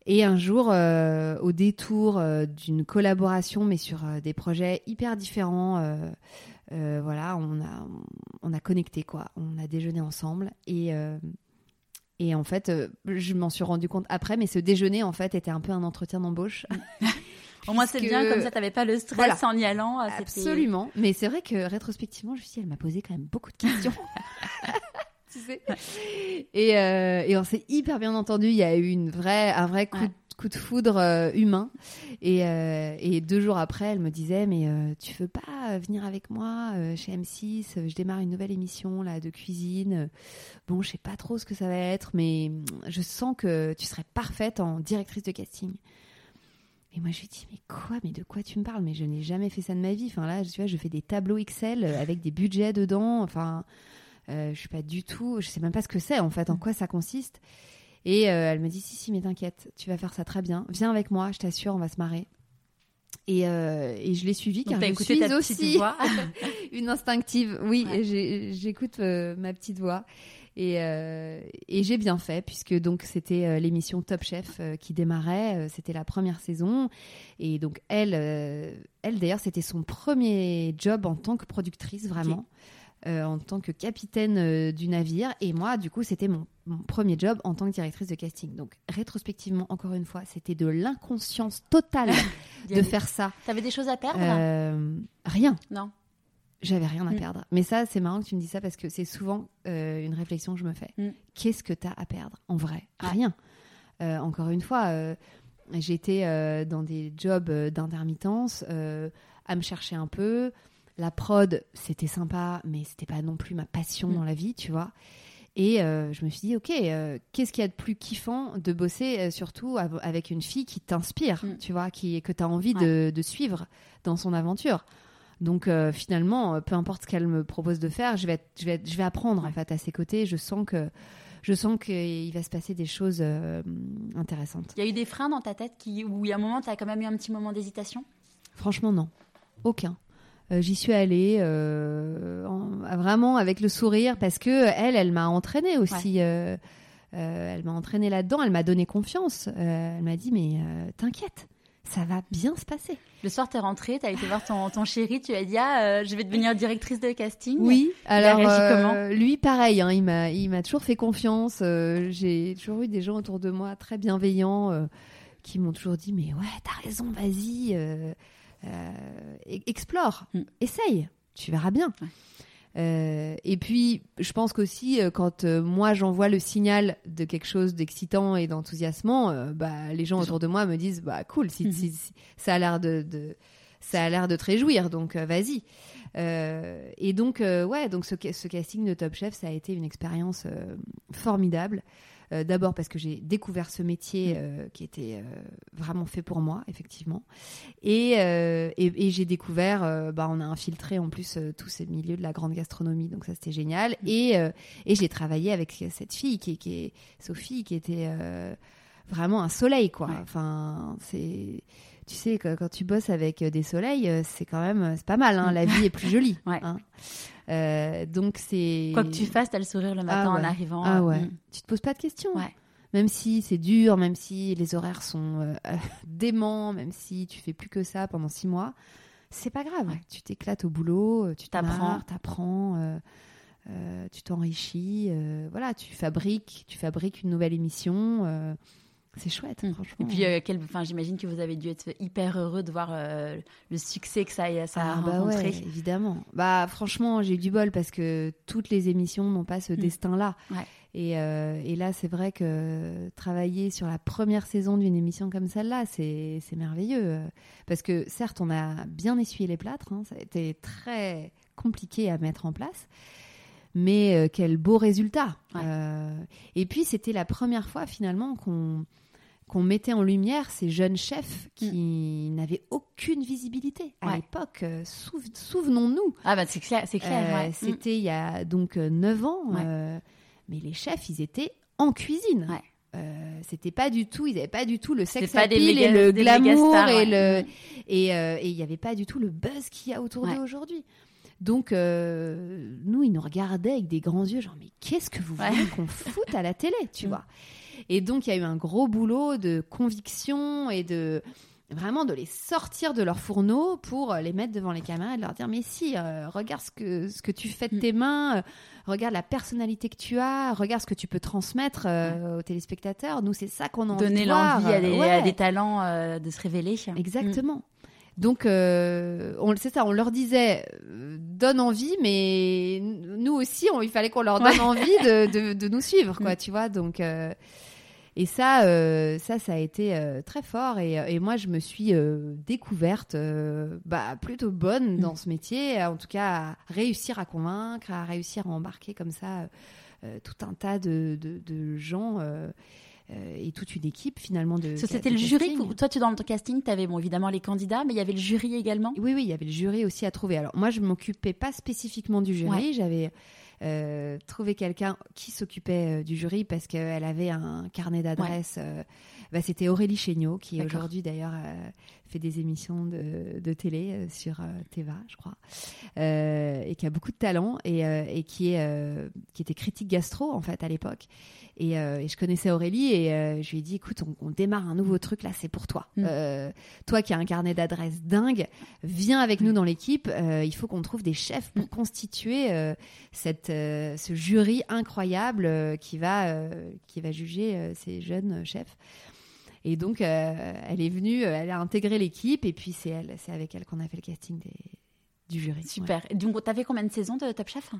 Et un jour, euh, au détour d'une collaboration, mais sur des projets hyper différents, voilà, on a, on a connecté, quoi. On a déjeuné ensemble. Et, et en fait, je m'en suis rendu compte après, mais ce déjeuner, en fait, était un peu un entretien d'embauche. Au moins, c'est bien, comme ça, tu n'avais pas le stress Voilà. en y allant. c'était- Absolument. Mais c'est vrai que rétrospectivement, je me suis dit, elle m'a posé quand même beaucoup de questions. tu sais et, euh, et on s'est hyper bien entendu. Il y a eu une vraie, un vrai coup, Ouais. de, coup de foudre euh, humain. Et, euh, et deux jours après, elle me disait, mais euh, tu veux pas venir avec moi euh, chez M6 euh, Je démarre une nouvelle émission là de cuisine. Bon, je sais pas trop ce que ça va être, mais je sens que tu serais parfaite en directrice de casting. Et moi, je lui dis, mais quoi Mais de quoi tu me parles? Mais je n'ai jamais fait ça de ma vie. Enfin, là, tu vois, je fais des tableaux Excel avec des budgets dedans. Enfin, euh, je suis pas du tout. Je sais même pas ce que c'est, en fait, en quoi ça consiste. Et euh, elle me dit, si, si, mais t'inquiète, tu vas faire ça très bien. Viens avec moi, je t'assure, on va se marrer. Et, euh, et je l'ai suivi Donc, car je suis aussi voix. une instinctive. Oui, Ouais. j'écoute euh, ma petite voix. Et, euh, et j'ai bien fait, puisque donc c'était euh, l'émission Top Chef euh, qui démarrait. c'était la première saison. Et donc, elle, elle d'ailleurs, c'était son premier job en tant que productrice, vraiment. en tant que capitaine du navire. Et moi, du coup, c'était mon, mon premier job en tant que directrice de casting. Donc, rétrospectivement, encore une fois, c'était de l'inconscience totale de faire ça. T'avais des choses à perdre? Euh, rien. Non. J'avais rien à Mm. perdre. Mais ça, c'est marrant que tu me dis ça parce que c'est souvent euh, une réflexion que je me fais. Mm. Qu'est-ce que tu as à perdre en vrai? Rien. Euh, encore une fois, euh, j'étais dans des jobs d'intermittence à me chercher un peu. La prod, c'était sympa, mais c'était pas non plus ma passion Mm. dans la vie, tu vois. Et je me suis dit, ok, qu'est-ce qu'il y a de plus kiffant de bosser surtout av- avec une fille qui t'inspire, tu vois, qui, que tu as envie de, de suivre dans son aventure? Donc euh, finalement, euh, peu importe ce qu'elle me propose de faire, je vais, être- je vais, être- je vais apprendre en fait à ses côtés. Je sens que je sens qu'il va se passer des choses euh, intéressantes. Il y a eu des freins dans ta tête qui, où il y a un moment, tu as quand même eu un petit moment d'hésitation? Franchement, non, aucun. Euh, J'y suis allée en- vraiment avec le sourire parce que elle, elle m'a entraînée aussi. elle m'a entraînée là-dedans. Elle m'a donné confiance. Elle m'a dit mais t'inquiète, ça va bien se passer. Le soir, t'es rentrée, t'as été voir ton, ton chéri, tu as dit ah, euh, je vais devenir directrice de casting. Oui, alors réagi euh, lui pareil, hein, il m'a il m'a toujours fait confiance. euh, J'ai toujours eu des gens autour de moi très bienveillants qui m'ont toujours dit mais ouais t'as raison, vas-y, e- explore, Mm. essaye, tu verras bien. Ouais. Euh, et puis, je pense qu'aussi, euh, quand euh, moi j'envoie le signal de quelque chose d'excitant et d'enthousiasmant, euh, bah, les gens autour de moi me disent bah cool, si, Mhm. si- si- ça a l'air de, de- ça a l'air de te réjouir, donc vas-y. Et donc, ouais, donc ce, ca- ce casting de Top Chef, ça a été une expérience formidable. Euh, D'abord parce que j'ai découvert ce métier euh, qui était euh, vraiment fait pour moi, effectivement. Et, et, et j'ai découvert, bah, on a infiltré en plus tous ces milieux de la grande gastronomie, donc ça c'était génial. Et, euh, et j'ai travaillé avec cette fille qui, est- qui est Sophie, qui était vraiment un soleil, quoi. Ouais. Enfin, c'est. Tu sais, quand tu bosses avec des soleils, euh, c'est quand même. C'est pas mal, hein. La vie est plus jolie. Ouais. hein. Euh, donc, c'est. Quoi que tu fasses, t'as le sourire le matin Ah ouais. en arrivant. Ah euh, ouais. mm. Tu te poses pas de questions. Ouais. Même si c'est dur, même si les horaires sont euh, déments, même si tu fais plus que ça pendant six mois, c'est pas grave. Ouais. Tu t'éclates au boulot, euh, tu T'apprends. t'apprends, t'apprends, euh, euh, tu t'enrichis, euh, voilà, tu fabriques, tu fabriques une nouvelle émission. euh, c'est chouette, Mm. franchement. Et puis, euh, quel- j'imagine que vous avez dû être hyper heureux de voir euh, le succès que ça, a- Ah bah rencontré. ouais, évidemment. Bah franchement, j'ai eu du bol parce que toutes les émissions n'ont pas ce Mm. destin-là. Ouais. Et, euh, et là, c'est vrai que travailler sur la première saison d'une émission comme celle-là, c'est c'est merveilleux. Parce que certes, on a bien essuyé les plâtres, hein, ça a été très compliqué à mettre en place. Mais euh, quel beau résultat. Ouais. Euh, et puis, c'était la première fois finalement qu'on qu'on mettait en lumière ces jeunes chefs qui n'avaient aucune visibilité à Mm. Ouais. l'époque. Euh, souve- Souvenons-nous, Ah bah c'est clair, c'est clair. ouais. Mm. c'était il y a donc euh, 9 ans, mais les chefs, ils étaient en cuisine. Ouais. Euh, c'était pas du tout, ils n'avaient pas du tout le sex appeal et le glamour stars, et ouais. le Mm. et et il n'y avait pas du tout le buzz qu'il y a autour Ouais. d'eux aujourd'hui. Donc euh, nous, ils nous regardaient avec des grands yeux, genre mais qu'est-ce que vous Ouais. voulez qu'on foute à la télé, tu Mm. vois? Et donc il y a eu un gros boulot de conviction et de vraiment de les sortir de leur fourneau pour les mettre devant les caméras et de leur dire mais si euh, regarde ce que ce que tu fais de Mm. tes mains euh, regarde la personnalité que tu as regarde ce que tu peux transmettre euh, aux téléspectateurs nous c'est ça qu'on a envie Donner l'envie à, des- Ouais. à des talents euh, de se révéler. Exactement. Donc, euh, on, c'est ça, on leur disait, euh, donne envie, mais nous aussi, on- il fallait qu'on leur donne Ouais. envie de, de- de nous suivre, quoi, Mm. tu vois. Donc, euh, et ça, ça, ça a été très fort. Et, et moi, je me suis découverte bah, plutôt bonne dans ce métier, en tout cas, à réussir à convaincre, à réussir à embarquer comme ça tout un tas de gens. Euh, et toute une équipe finalement de. C'était le jury. que- Toi, tu dans ton casting, tu avais bon, évidemment les candidats, mais il y avait le jury également. Oui, oui, il y avait le jury aussi à trouver. Alors moi, je m'occupais pas spécifiquement du jury. Ouais. J'avais euh, trouvé quelqu'un qui s'occupait euh, du jury parce qu'elle avait un carnet d'adresses. euh, bah, C'était Aurélie Chéniaud, qui D'accord. aujourd'hui d'ailleurs euh, fait des émissions de, de télé euh, sur euh, Teva, je crois, euh, et qui a beaucoup de talent et, et qui, est, qui était critique gastro en fait à l'époque. Et, et je connaissais Aurélie et je lui ai dit écoute, on, on démarre un nouveau truc là, c'est pour toi. Mm. Toi qui as un carnet d'adresses dingue, viens avec nous dans l'équipe. Il faut qu'on trouve des chefs pour constituer euh, cette, ce jury incroyable qui, va, qui va juger ces jeunes chefs. Et donc, euh, elle est venue, euh, elle a intégré l'équipe et puis c'est elle, c'est avec elle qu'on a fait le casting des, du jury. Ouais. Super. Et Donc, t'as fait combien de saisons de Top Chef?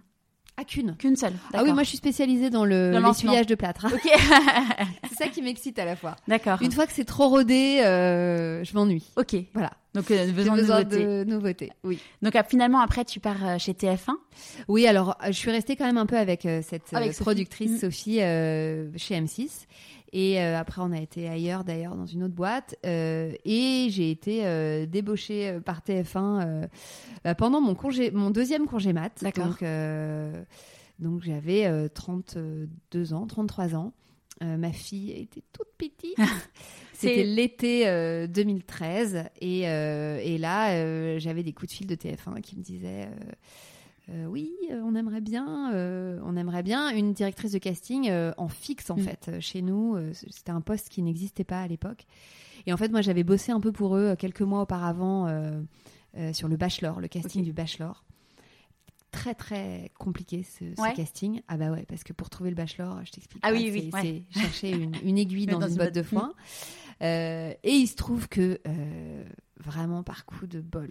Ah, qu'une. Qu'une seule. Ah oui, moi je suis spécialisée dans le l'essuyage de plâtre. Ok. c'est ça qui m'excite à la fois. D'accord. Une fois que c'est trop rodé, euh, je m'ennuie. Ok. Voilà. Donc, euh, besoin, de besoin de nouveautés. Oui. Donc, euh, finalement, après, tu pars chez TF1. Oui, alors je suis restée quand même un peu avec cette Avec Sophie. productrice Mm. Sophie chez M6. Et euh, après, on a été ailleurs, d'ailleurs, dans une autre boîte. Euh, et j'ai été euh, débauchée par TF1 euh, bah, pendant mon, congé, mon deuxième congé mat. D'accord. Donc, donc j'avais euh, 32 ans, 33 ans. Ma fille était toute petite. C'était l'été euh, 2013. Et, et là, j'avais des coups de fil de TF1 qui me disaient... euh, oui, euh, on aimerait bien, euh, on aimerait bien une directrice de casting euh, en fixe en Mm. fait chez nous. C'était un poste qui n'existait pas à l'époque. Et en fait, moi, j'avais bossé un peu pour eux quelques mois auparavant sur le Bachelor, le casting du Bachelor. Très très compliqué ce, ce Ouais. casting. Ah bah ouais, parce que pour trouver le Bachelor, je t'explique. Ah oui, c'est- oui, ouais. c'est chercher une, une aiguille dans, une botte de foin. et il se trouve que euh, vraiment par coup de bol.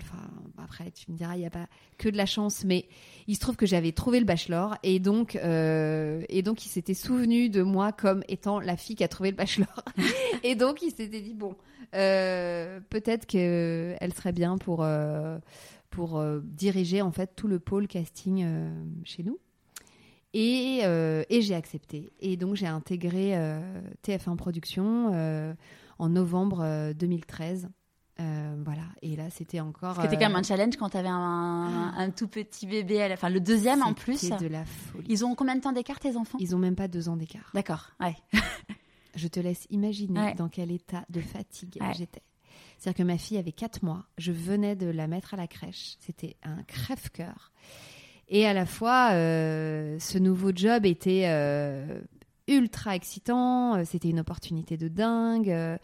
Après, tu me diras, il n'y a pas que de la chance, mais il se trouve que j'avais trouvé le bachelor et donc euh, et donc il s'était souvenu de moi comme étant la fille qui a trouvé le bachelor. et donc il s'était dit bon, euh, peut-être que elle serait bien pour euh, pour euh, diriger en fait tout le pôle casting euh, chez nous. Et, euh, et j'ai accepté. Et donc j'ai intégré euh, TF1 Productions euh, en novembre euh, 2013. Euh, voilà. Et là, c'était encore. C'était euh, quand même un challenge quand t'avais un, un tout petit bébé, à la... enfin le deuxième en plus. C'était de la folie. Ils ont combien de temps d'écart tes enfants? Ils ont même pas deux ans d'écart. D'accord, ouais. Je te laisse imaginer Ouais. dans quel état de fatigue Ouais. j'étais. C'est-à-dire que ma fille avait 4 mois, je venais de la mettre à la crèche, c'était un crève-cœur. Et à la fois, euh, ce nouveau job était euh, ultra excitant, euh, c'était une opportunité de dingue. euh,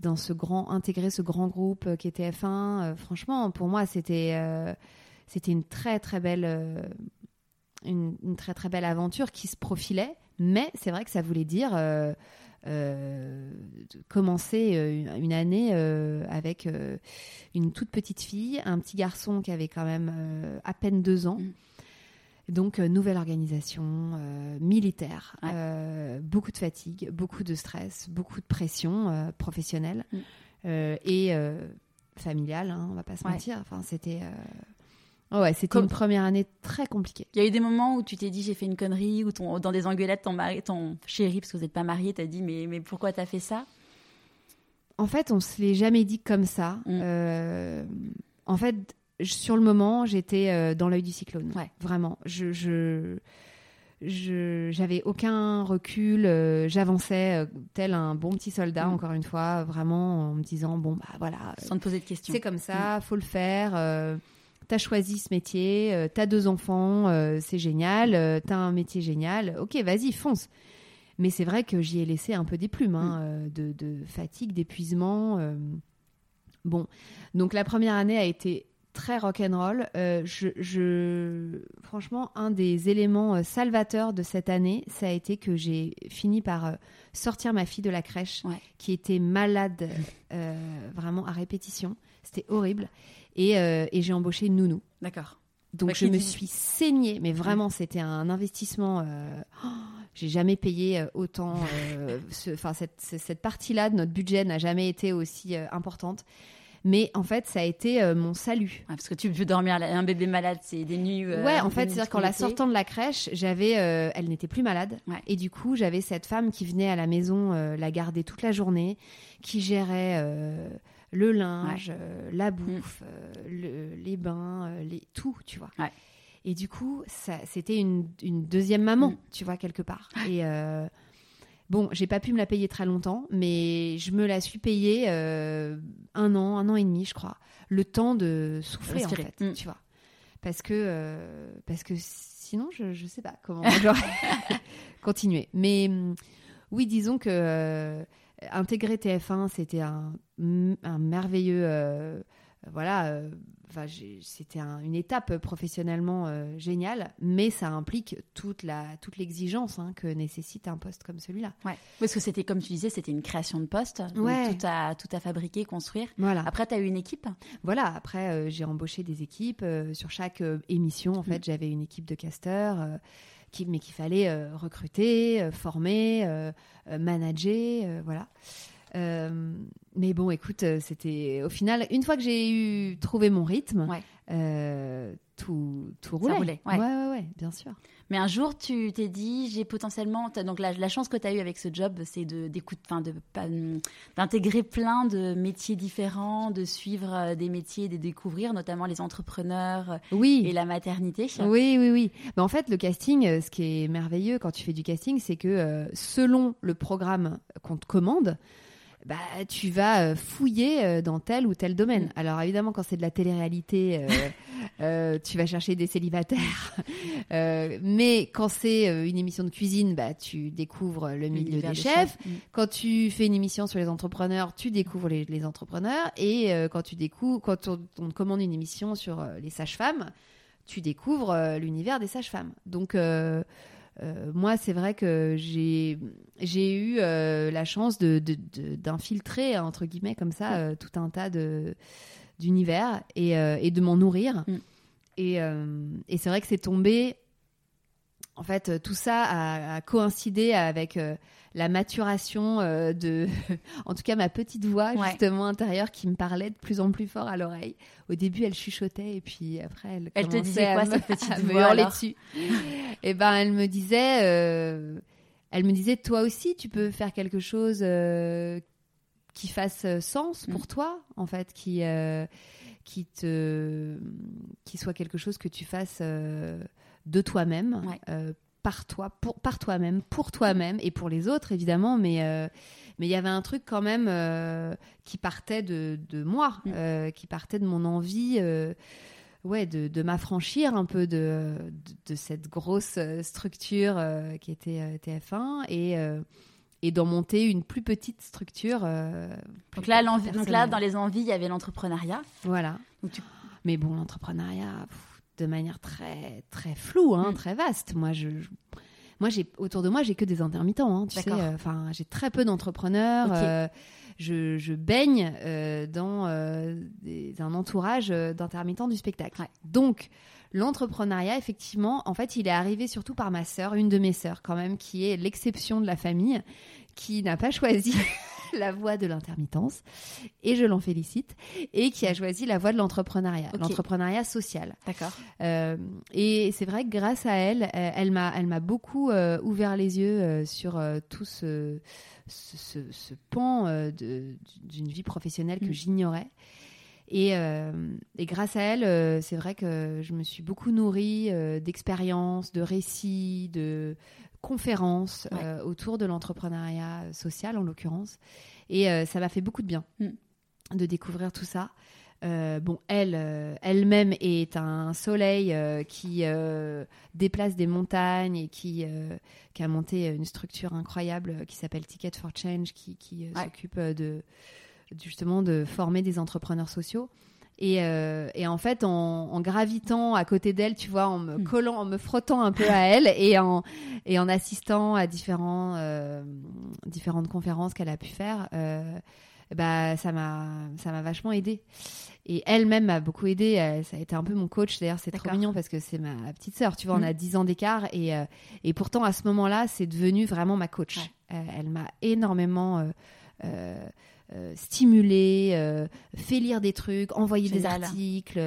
dans ce grand, intégrer ce grand groupe euh, qui était F1, euh, franchement, pour moi, c'était c'était une très très belle une, très très belle aventure qui se profilait. Mais c'est vrai que ça voulait dire commencer une, année avec une toute petite fille, un petit garçon qui avait quand même à peine deux ans. Mm. Donc, euh, nouvelle organisation, euh, militaire, Ouais. euh, beaucoup de fatigue, beaucoup de stress, beaucoup de pression professionnelle Mm. et familiale, hein, on va pas se Ouais. mentir. Enfin, c'était euh, ouais, c'était Comme- une première année très compliquée. Il y a eu des moments où tu t'es dit j'ai fait une connerie, ou ton, dans des engueulades, ton mari, ton chéri, parce que vous n'êtes pas mariés, t'as dit mais, mais pourquoi t'as fait ça? En fait, on se l'est jamais dit comme ça. Mm. Euh, en fait, sur le moment, j'étais euh, dans l'œil du cyclone. Ouais. Vraiment. Je, je, j'avais aucun recul. euh, j'avançais euh, tel un bon petit soldat, Mm. encore une fois, vraiment en me disant bon bah voilà, euh, Sans te poser de questions. c'est comme ça, faut le faire. T'as choisi ce métier, t'as deux enfants, c'est génial, t'as un métier génial, ok, vas-y, fonce. Mais c'est vrai que j'y ai laissé un peu des plumes, hein, euh, de, de fatigue, d'épuisement. Bon, donc la première année a été très rock'n'roll. Euh, je, je... Franchement, un des éléments euh, salvateurs de cette année, ça a été que j'ai fini par euh, sortir ma fille de la crèche, Ouais. qui était malade euh, vraiment à répétition. C'était horrible. Et, euh, et j'ai embauché une nounou. D'accord. Donc Bah, je me dit- suis saignée, mais vraiment c'était un investissement. oh, j'ai jamais payé autant. ce- Enfin cette, ce- cette partie-là de notre budget n'a jamais été aussi importante. Mais en fait, ça a été euh, mon salut. Ouais, parce que tu peux dormir, un bébé malade, c'est des nuits. euh, ouais, en fait, c'est-à-dire qu'en la sortant de la crèche, j'avais, euh, elle n'était plus malade, Ouais. et du coup, j'avais cette femme qui venait à la maison la garder toute la journée, qui gérait le linge, la bouffe, euh, le- les bains, les tout, tu vois. Et du coup, ça, c'était une, une deuxième maman, Mm. tu vois quelque part. Et bon, j'ai pas pu me la payer très longtemps, mais je me la suis payée euh, un an, un an et demi, je crois, le temps de souffler Respirer. en fait, Mm. tu vois parce que euh, parce que sinon je je sais pas comment j'aurais continué mais hum, oui disons que euh, intégrer TF1 c'était un un merveilleux voilà enfin c'était un- une étape professionnellement euh, géniale mais ça implique toute la toute l'exigence hein, que nécessite un poste comme celui-là Ouais. Parce que c'était, comme tu disais, c'était une création de poste. donc Ouais. Tout à, tout à fabriquer, construire. voilà Après, tu as eu une équipe? Voilà, après, euh, j'ai embauché des équipes. euh, sur chaque émission, en fait, j'avais une équipe de casteurs, qui, mais qu'il fallait recruter, former, manager, voilà. Euh, mais bon, écoute, euh, c'était au final, une fois que j'ai eu trouvé mon rythme, Ouais. euh, tout, tout roulait. roulait, ouais. ouais, ouais, ouais, bien sûr. Mais un jour, tu t'es dit, j'ai potentiellement. Donc, la, la chance que tu as eue avec ce job, c'est d'intégrer plein de métiers différents, de suivre des métiers, de découvrir, notamment les entrepreneurs Oui. et la maternité. Oui, oui, oui. Mais en fait, le casting, ce qui est merveilleux quand tu fais du casting, c'est que selon le programme qu'on te commande, bah, tu vas euh, fouiller euh, dans tel ou tel domaine. Mm. Alors évidemment, quand c'est de la télé-réalité, euh, tu vas chercher des célibataires. Euh, mais quand c'est une émission de cuisine, bah, tu découvres le milieu des des chefs. Mm. Quand tu fais une émission sur les entrepreneurs, tu découvres les, les entrepreneurs. Et euh, quand tu découvres, quand on, on te commande une émission sur les sages-femmes, tu découvres l'univers des sages-femmes. Donc euh, moi, c'est vrai que j'ai j'ai eu euh, la chance de de- de- d'infiltrer entre guillemets comme ça euh, tout un tas de d'univers et, et de m'en nourrir. Mm. Et, et c'est vrai que c'est tombé. En fait, tout ça a, a coïncidé avec la maturation euh, de, en tout cas, ma petite voix Ouais. justement intérieure qui me parlait de plus en plus fort à l'oreille. Au début, elle chuchotait et puis après, elle, Elle te disait à quoi, me- cette petite me dessus? Et ben, elle me disait, euh, elle me disait, toi aussi, tu peux faire quelque chose euh, qui fasse sens pour Mm. toi, en fait, qui qui te qui soit quelque chose que tu fasses de toi-même Ouais. Par toi, pour, par toi-même, pour toi-même et pour les autres évidemment, mais euh, mais il y avait un truc quand même euh, qui partait de, de moi, Mm. euh, qui partait de mon envie. Ouais, de, de m'affranchir un peu de, de, de cette grosse structure qui était euh, TF1 et, et d'en monter une plus petite structure. plus Donc là, l'envie- donc là, dans les envies, il y avait l'entrepreneuriat. Voilà. Tu- Mais bon, l'entrepreneuriat, de manière très très floue, hein, Mm. très vaste. Moi, je, je- moi, j'ai autour de moi, j'ai que des intermittents. hein, tu sais, euh, enfin, j'ai très peu d'entrepreneurs. Euh, je, je baigne euh, dans des- un entourage d'intermittents du spectacle. Ouais. Donc, l'entrepreneuriat, effectivement, en fait, il est arrivé surtout par ma sœur, une de mes sœurs, quand même, qui est l'exception de la famille, qui n'a pas choisi la voie de l'intermittence, et je l'en félicite, et qui a choisi la voie de l'entrepreneuriat, Ok. l'entrepreneuriat social. D'accord. Euh, et c'est vrai que grâce à elle, euh, elle m'a, elle m'a beaucoup euh, ouvert les yeux euh, sur tout ce, ce, ce- ce pan de- d'une vie professionnelle que Mm. j'ignorais. Et, euh, et grâce à elle, euh, c'est vrai que je me suis beaucoup nourrie euh, d'expériences, de récits, de conférences Ouais. euh, autour de l'entrepreneuriat social en l'occurrence. Et euh, ça m'a fait beaucoup de bien Mm. de découvrir tout ça. Euh, bon, elle, euh, elle-même est un soleil euh, qui déplace des montagnes et qui, qui a monté une structure incroyable qui s'appelle Ticket for Change, qui, qui, Ouais. s'occupe de justement de former des entrepreneurs sociaux. Et, euh, et en fait, en, en gravitant à côté d'elle, tu vois, en me Mm. collant, en me frottant un peu à elle et en, et en assistant à différents, euh, différentes conférences qu'elle a pu faire, euh, bah, ça m'a vachement aidé. Et elle-même m'a beaucoup aidé. euh, Ça a été un peu mon coach. D'ailleurs, c'est trop mignon parce que c'est ma petite sœur. Tu vois, on Mm. a 10 ans d'écart. Et, euh, et pourtant, à ce moment-là, c'est devenu vraiment ma coach. Ouais. Elle m'a énormément euh, euh, euh, stimulé, euh, fait lire des trucs, envoyé des articles.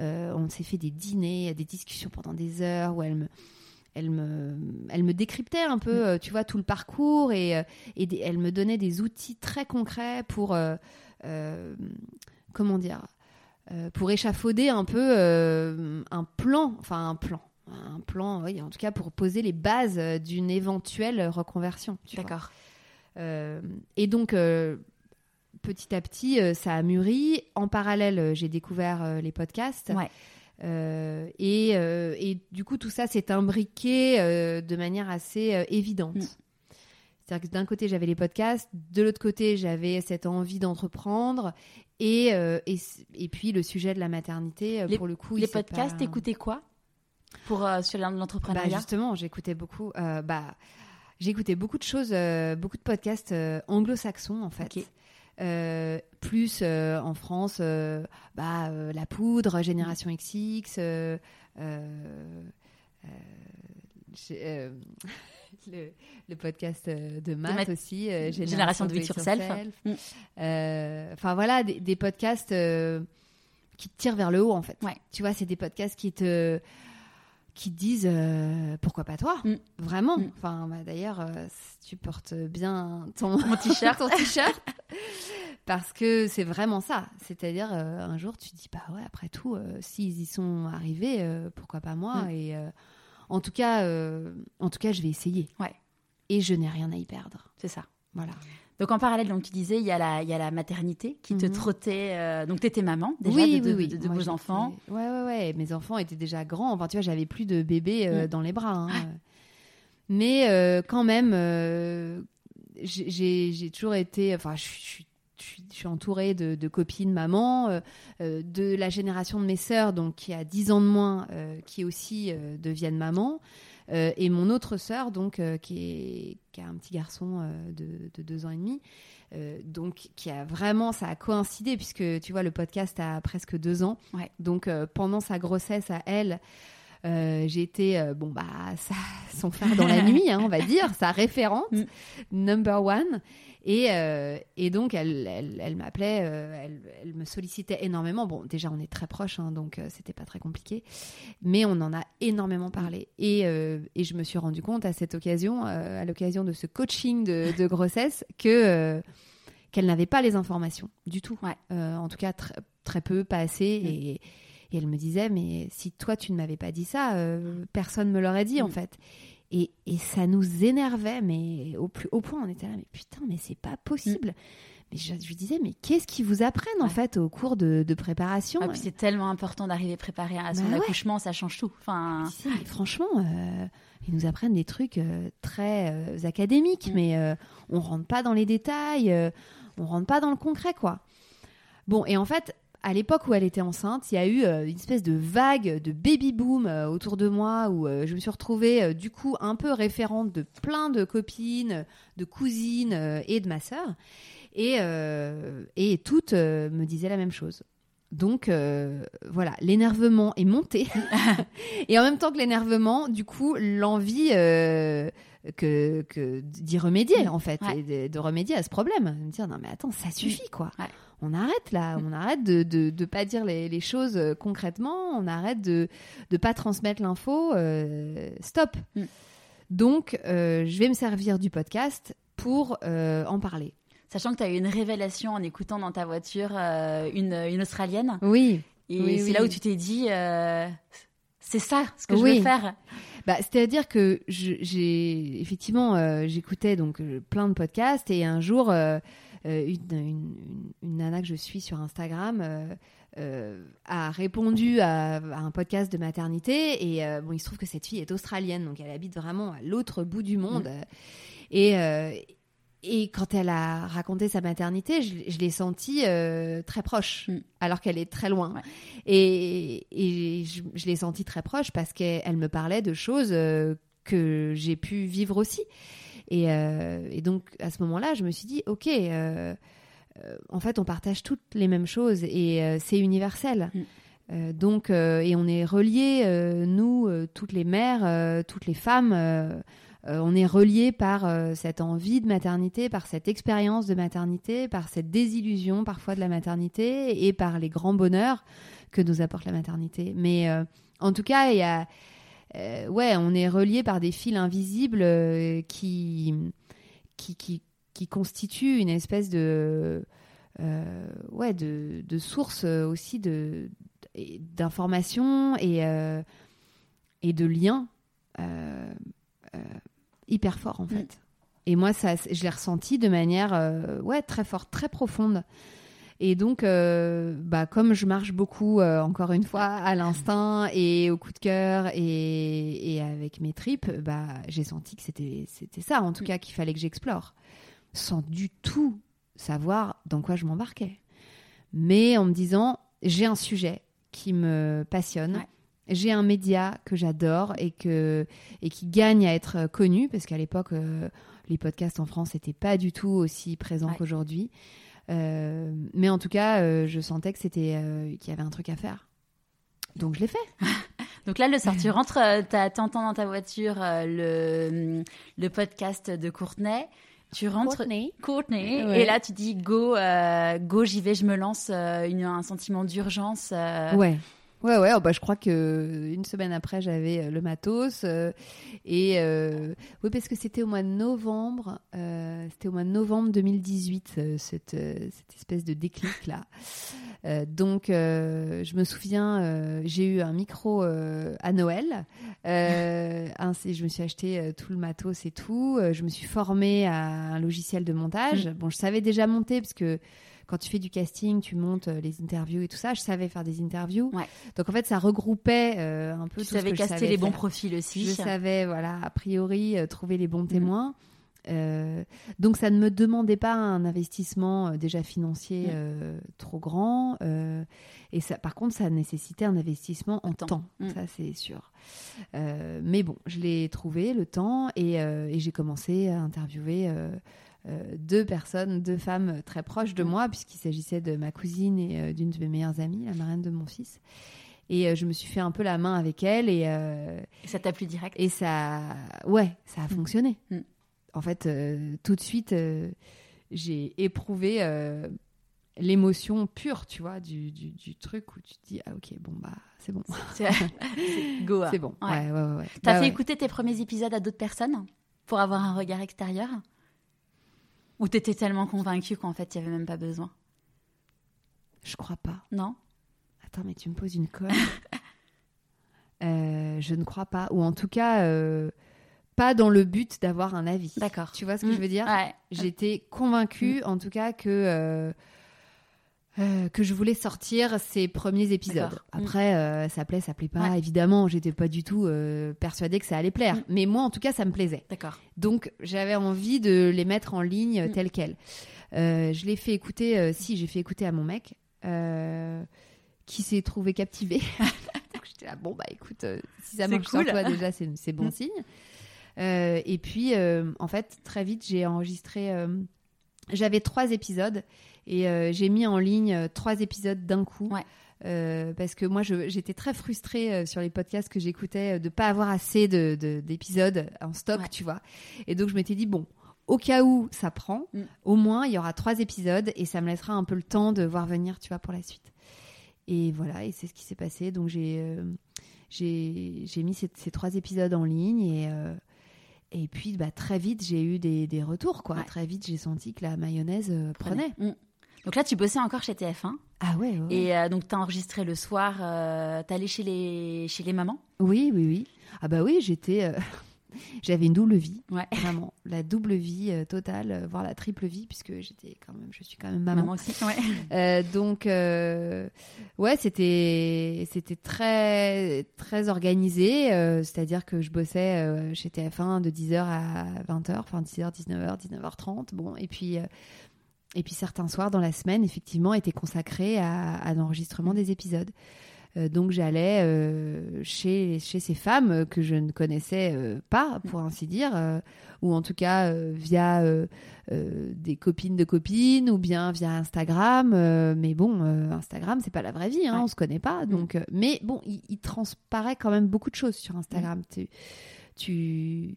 euh, on s'est fait des dîners, des discussions pendant des heures où elle me elle me, elle me décryptait un peu, Mm. euh, tu vois, tout le parcours et, euh, et des- elle me donnait des outils très concrets pour, euh, euh, comment dire, euh, pour échafauder un peu euh, un plan, enfin un plan, un plan, oui, en tout cas pour poser les bases euh, d'une éventuelle reconversion. D'accord. Euh, et donc, euh, petit à petit, euh, ça a mûri. En parallèle, euh, j'ai découvert euh, les podcasts. Ouais. Euh, et, et du coup, tout ça s'est imbriqué de manière assez évidente. Mm. C'est-à-dire que d'un côté, j'avais les podcasts, de l'autre côté, j'avais cette envie d'entreprendre, et, et, et puis le sujet de la maternité, Les- pour le coup. Les podcasts, pas- écoutez quoi pour euh, sur bah, l'entrepreneuriat? Justement, j'écoutais beaucoup. euh, bah, j'écoutais beaucoup de choses, euh, beaucoup de podcasts anglo-saxons en fait. Euh, plus euh, en France, euh, bah, la poudre, Génération XX. le, le podcast de Matt Matt- aussi, euh, Génération Do It Yourself. Mm. Enfin voilà, des, des podcasts qui te tirent vers le haut en fait. Ouais. Tu vois, c'est des podcasts qui te qui disent euh, pourquoi pas toi? Mm. Vraiment. Mm. Enfin bah, d'ailleurs, euh, tu portes bien ton t-shirt. ton t-shirt. Parce que c'est vraiment ça. C'est-à-dire, euh, un jour, tu te dis, bah ouais, après tout, s'ils y sont arrivés, pourquoi pas moi? Mm. Et en, tout cas, en tout cas, je vais essayer. Ouais. Et je n'ai rien à y perdre. C'est ça. Voilà. Donc en parallèle, donc tu disais, il y a la, il y a la maternité qui te Mhm. trottait. euh, donc tu étais maman déjà oui, de, oui, de- oui. de- de Moi, vos enfants. Ouais, ouais, ouais. Mes enfants étaient déjà grands. Enfin, tu vois, j'avais plus de bébés euh, Mm. dans les bras. hein. Mais euh, quand même, euh, j'ai- toujours été. Enfin, je suis. je entourée de, de copines mamans, euh, de la génération de mes sœurs, donc qui a 10 ans de moins, euh, qui aussi euh, deviennent mamans, et mon autre sœur, donc euh, qui, est, qui a un petit garçon euh, de, de deux ans et demi, euh, donc qui a vraiment, ça a coïncidé puisque tu vois le podcast a presque deux ans, Ouais. donc euh, pendant sa grossesse à elle. Euh, j'ai été euh, bon bah ça, son phare dans la nuit hein, on va dire sa référente Mm. number one et, euh, et donc, elle, elle, elle m'appelait, euh, elle, elle me sollicitait énormément. Bon, déjà, on est très proches, hein, donc c'était pas très compliqué. Mais on en a énormément parlé. Et, et je me suis rendu compte à cette occasion, à l'occasion de ce coaching de, de grossesse, que qu'elle n'avait pas les informations du tout. Ouais. En tout cas, tr- très peu, pas assez. Mm. Et, et elle me disait, mais si toi, tu ne m'avais pas dit ça, euh, personne me l'aurait dit, en Mm. fait. Et, et ça nous énervait, mais au plus haut point, on était là, mais putain, mais c'est pas possible. Mais je, je lui disais, mais qu'est-ce qu'ils vous apprennent en fait au cours de, de préparation Ah, puis c'est tellement important d'arriver préparé à son Bah ouais. accouchement, ça change tout. Enfin, mais franchement, euh, ils nous apprennent des trucs euh, très euh, académiques, Mm. mais euh, on rentre pas dans les détails, euh, on rentre pas dans le concret, quoi. Bon, et en fait, à l'époque où elle était enceinte, il y a eu euh, une espèce de vague de baby boom euh, autour de moi où euh, je me suis retrouvée du coup un peu référente de plein de copines, de cousines et de ma sœur. Et, et toutes me disaient la même chose. Donc euh, voilà, l'énervement est monté. et en même temps que l'énervement, du coup, l'envie euh, que, que d'y remédier, en fait, Ouais. et de, de remédier à ce problème. De me dire, non mais attends, ça suffit, quoi. Ouais. On arrête là, on arrête de de, de pas dire les, les choses euh, concrètement, on arrête de de pas transmettre l'info. euh, stop. Mm. Donc, je vais me servir du podcast pour en parler. Sachant que tu as eu une révélation en écoutant dans ta voiture euh, une, une Australienne. Oui. Et Oui, c'est oui. là où tu t'es dit, euh, c'est ça ce que je Oui. veux faire. Bah, c'est-à-dire que je- j'ai effectivement euh, j'écoutais donc euh, plein de podcasts et un jour une, une, une- nana que je suis sur Instagram a répondu à, à un podcast de maternité et bon il se trouve que cette fille est australienne donc elle habite vraiment à l'autre bout du monde et euh, et quand elle a raconté sa maternité, je, l'ai- je l'ai sentie euh, très proche, Mm. alors qu'elle est très loin. Ouais. Et, et je, je l'ai sentie très proche parce qu'elle elle me parlait de choses euh, que j'ai pu vivre aussi. Et, euh, et donc, à ce moment-là, je me suis dit, OK, en fait, on partage toutes les mêmes choses et c'est universel. Mm. Euh, donc, euh, et on est reliés, euh, nous, toutes les mères, toutes les femmes, euh, on est reliés par euh, cette envie de maternité, par cette expérience de maternité, par cette désillusion parfois de la maternité et par les grands bonheurs que nous apporte la maternité. Mais euh, en tout cas, ouais, on est reliés par des fils invisibles qui, qui, qui, qui constituent une espèce de, ouais, de, de source aussi de d'informations et, et de liens hyper forts en Mm. fait. Et moi, ça, je l'ai ressenti de manière euh, ouais, très forte, très profonde. Et donc, euh, bah, comme je marche beaucoup, euh, encore une fois, à l'instinct et au coup de cœur et, et avec mes tripes, bah, j'ai senti que c'était ça, en tout Mm. cas, qu'il fallait que j'explore, sans du tout savoir dans quoi je m'embarquais. Mais en me disant, j'ai un sujet qui me passionne. Ouais. J'ai un média que j'adore et, que, et qui gagne à être connu, parce qu'à l'époque, euh, les podcasts en France n'étaient pas du tout aussi présents Ouais. qu'aujourd'hui. Euh, mais en tout cas, euh, je sentais que c'était euh, qu'il y avait un truc à faire. Donc je l'ai fait. Donc là, le soir, tu rentres, t'as- t'entends dans ta voiture euh, le, le podcast de Courtenay. Tu rentres. Courtney. Ouais. Et là, tu dis go, euh, go, j'y vais, je me lance. euh, une- un sentiment d'urgence. euh, Ouais. Ouais, ouais, oh, bah, je crois que une semaine après, j'avais euh, le matos. euh, et euh, oui, parce que c'était au mois de novembre, euh, c'était au mois de novembre 2018, euh, cette, euh, cette espèce de déclic-là. Euh, donc, euh, je me souviens, euh, j'ai eu un micro euh, à Noël. Euh, ainsi, je me suis acheté euh, tout le matos et tout. Euh, je me suis formée à un logiciel de montage. Bon, je savais déjà monter parce que quand tu fais du casting, tu montes euh, les interviews et tout ça. Je savais faire des interviews. Ouais. Donc en fait, ça regroupait euh, un peu Tu tout ce que je caster savais les bons profils aussi. Je savais, voilà, a priori, euh, trouver les bons témoins. Euh, donc ça ne me demandait pas un investissement euh, déjà financier euh, trop grand. et ça, par contre, ça nécessitait un investissement en Temps. temps. Mm. Ça, c'est sûr. Mais bon, je l'ai trouvé, le temps, et, et j'ai commencé à interviewer euh, euh, deux personnes, deux femmes très proches de Mm. moi, puisqu'il s'agissait de ma cousine et euh, d'une de mes meilleures amies, la marraine de mon fils. Et euh, je me suis fait un peu la main avec elle et, euh, Et ça t'a plu direct? et ça, ouais, ça a fonctionné. Mm. En fait, euh, tout de suite, euh, j'ai éprouvé euh, l'émotion pure, tu vois, du, du, du truc où tu te dis, ah ok, bon, bah, c'est bon. C'est go. hein. C'est bon. Ouais. Ouais, ouais. T'as Bah fait écouter tes premiers épisodes à d'autres personnes pour avoir un regard extérieur? Ou t'étais tellement convaincue qu'en fait, il n'y avait même pas besoin Je crois pas. Non Attends, mais tu me poses une colle. Euh, je ne crois pas. Ou en tout cas, euh, pas dans le but d'avoir un avis. D'accord. Tu vois ce que Mm. je veux dire? Ouais. J'étais convaincue, en tout cas, que euh, euh, que je voulais sortir ces premiers épisodes. Mm. Après, euh, ça plaît, ça plaît pas. Ouais. Évidemment, j'étais pas du tout euh, persuadée que ça allait plaire. Mm. Mais moi, en tout cas, ça me plaisait. D'accord. Donc, j'avais envie de les mettre en ligne Mm. telles quelles. Je l'ai fait écouter, si, j'ai fait écouter à mon mec, qui s'est trouvé captivé. Donc, j'étais là, bon, bah écoute, si ça marche sur toi, déjà, c'est bon Mm. signe. Et puis, en fait, très vite, j'ai enregistré. J'avais trois épisodes et euh, j'ai mis en ligne euh, trois épisodes d'un coup. Ouais. Euh, parce que moi, j'étais très frustrée euh, sur les podcasts que j'écoutais de pas avoir assez de- de- d'épisodes en stock, Ouais. tu vois. Et donc, je m'étais dit, bon, au cas où ça prend, Mm. au moins, il y aura trois épisodes et ça me laissera un peu le temps de voir venir, tu vois, pour la suite. Et voilà, et c'est ce qui s'est passé. Donc, j'ai euh, j'ai j'ai mis ces, ces trois épisodes en ligne et, et puis bah, très vite, j'ai eu des, des retours. Quoi. Ouais. Très vite, j'ai senti que la mayonnaise prenait. Mm. Donc là, tu bossais encore chez TF1. Ah ouais, ouais. Et euh, donc, tu as enregistré le soir. Euh, tu allé chez les, chez les mamans? Oui, oui, oui. Ah bah oui, j'étais... euh, J'avais une double vie, Ouais. vraiment, la double vie euh, totale, voire la triple vie, puisque j'étais quand même, je suis quand même maman. Maman aussi. Ouais. Donc, ouais, c'était c'était très très organisé. C'est-à-dire que je bossais chez TF1 de 10h à 20h, enfin 10h, 19h, 19h30. Bon, et puis et puis certains soirs dans la semaine, effectivement, étaient consacrés à, à l'enregistrement des épisodes. Euh, donc j'allais euh, chez, chez ces femmes que je ne connaissais euh, pas, pour ainsi dire, ou en tout cas via des copines de copines, ou bien via Instagram. mais bon, Instagram, c'est pas la vraie vie, hein, Ouais. on se connaît pas. Donc, euh, mais bon, il, il transparaît quand même beaucoup de choses sur Instagram. Tu, tu,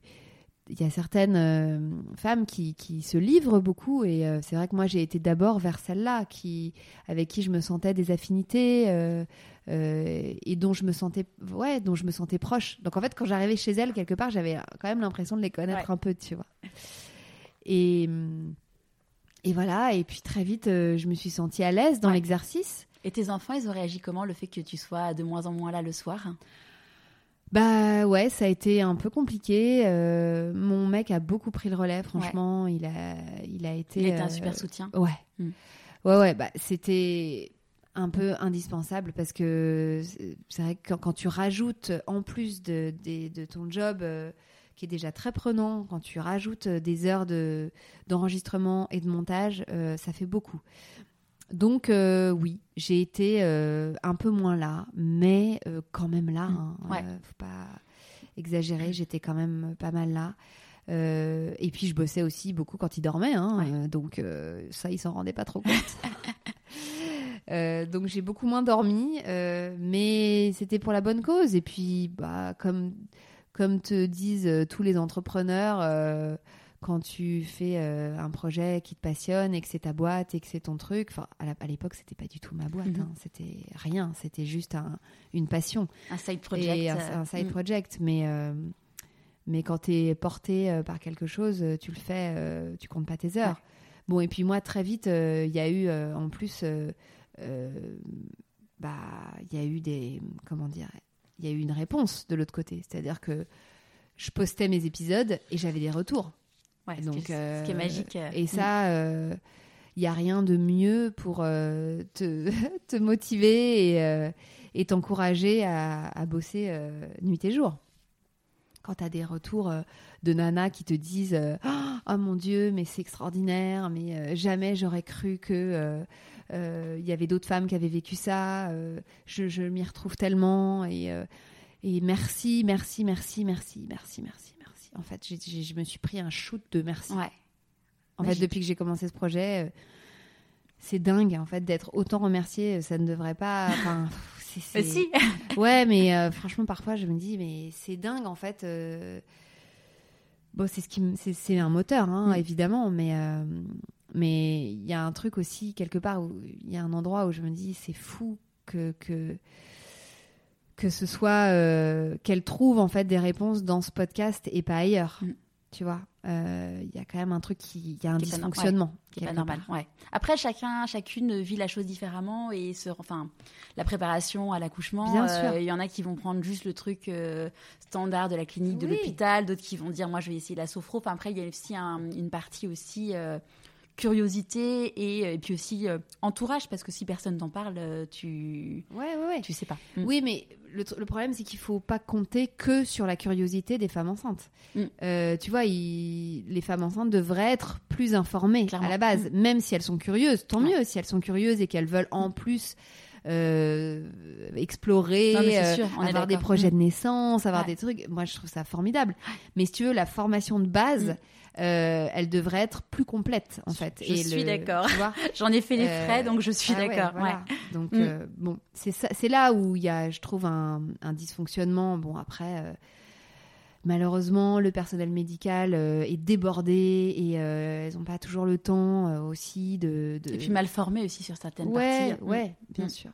il y a certaines euh, femmes qui, qui se livrent beaucoup et euh, c'est vrai que moi j'ai été d'abord vers celle-là qui avec qui je me sentais des affinités euh, et dont je me sentais ouais dont je me sentais proche donc en fait quand j'arrivais chez elle quelque part j'avais quand même l'impression de les connaître Ouais. un peu tu vois et et voilà et puis très vite je me suis sentie à l'aise dans Ouais. l'exercice Et tes enfants, ils ont réagi comment le fait que tu sois de moins en moins là le soir? Bah ouais, ça a été un peu compliqué. Euh, mon mec a beaucoup pris le relais, franchement. Il, a, il a été. Il était un euh, super soutien. Ouais. Mm. Ouais, ouais, bah c'était un peu indispensable parce que c'est- vrai que quand, quand tu rajoutes, en plus de, ton job euh, qui est déjà très prenant, quand tu rajoutes des heures de- d'enregistrement et de montage, euh, ça fait beaucoup. Donc euh, oui, j'ai été euh, un peu moins là, mais euh, quand même là. Mm. hein. Ouais. Faut pas exagérer, j'étais quand même pas mal là. Et puis je bossais aussi beaucoup quand il dormait, hein, Ouais. donc ça il s'en rendait pas trop compte. Donc j'ai beaucoup moins dormi, mais c'était pour la bonne cause. Et puis bah comme comme te disent tous les entrepreneurs, quand tu fais euh, un projet qui te passionne et que c'est ta boîte et que c'est ton truc, enfin à l'époque c'était pas du tout ma boîte, Mhm. hein, c'était rien, c'était juste un- une passion Un side project. et un, euh, un side mm. project. Mais euh, mais quand tu es porté par quelque chose, tu le fais, euh, tu comptes pas tes heures. Bon et puis moi très vite, il y a eu en plus, bah il y a eu des comment dire, il y a eu une réponse de l'autre côté, c'est-à-dire que je postais mes épisodes et j'avais des retours. Ouais, ce, Donc, qui, est- ce qui est euh, magique. euh, Et mm. ça, il n'y a rien de mieux pour euh, te, te motiver et, euh, et t'encourager à, à bosser euh, nuit et jour. Quand tu as des retours euh, de nanas qui te disent euh, Oh mon Dieu, mais c'est extraordinaire, mais euh, jamais j'aurais cru que. euh, euh, y avait d'autres femmes qui avaient vécu ça, euh, je, je m'y retrouve tellement et, euh, et merci, merci, merci, merci, merci, merci, merci. En fait, je me suis pris un shoot de merci. Ouais. En fait, depuis que j'ai commencé ce projet, euh, c'est dingue en fait d'être autant remercié. Ça ne devrait pas. Enfin, c'est- c'est- Euh, si. Ouais, mais euh, franchement, parfois, je me dis, mais c'est dingue en fait. euh, Bon, c'est ce qui, me- c'est, c'est un moteur, hein, Mm. évidemment, mais euh, mais il y a un truc aussi quelque part où il y a un endroit où je me dis, c'est fou que que que ce soit euh, qu'elle trouve en fait des réponses dans ce podcast et pas ailleurs. Mm. Tu vois, Euh, il y a quand même un truc qui, y a un Qui pas dysfonctionnement. qui est pas normal. Ouais. Après, chacun, chacune vit la chose différemment et se, enfin, la préparation à l'accouchement. Bien euh, sûr. Il y en a qui vont prendre juste le truc standard de la clinique, de Oui. l'hôpital, d'autres qui vont dire, moi, je vais essayer la sophro. Enfin, après, il y a aussi un- une partie aussi curiosité et, et puis aussi euh, entourage parce que si personne t'en parle, euh, tu, Ouais, ouais, ouais. tu sais pas. Mm. Oui, mais le, problème, c'est qu'il faut pas compter que sur la curiosité des femmes enceintes. Mm. Euh, tu vois, il- les femmes enceintes devraient être plus informées Clairement. Mm. à la base, même si elles sont curieuses. Tant mieux si elles sont curieuses et qu'elles veulent en plus euh, explorer, Non, euh, sûr, on est avoir des projets de naissance, avoir Ouais. des trucs. Moi, je trouve ça formidable. Mais si tu veux, la formation de base. Mm. euh, elle devrait être plus complète en fait. Je suis d'accord. J'en ai fait les euh, frais, donc je suis ah ouais, d'accord. Donc Mm. euh, bon, c'est là où il y a, je trouve, un, un dysfonctionnement. Bon après, malheureusement, le personnel médical euh, est débordé et euh, elles n'ont pas toujours le temps euh, aussi de, de- Et puis mal formé aussi sur certaines ouais, parties. ouais, bien Mm. sûr.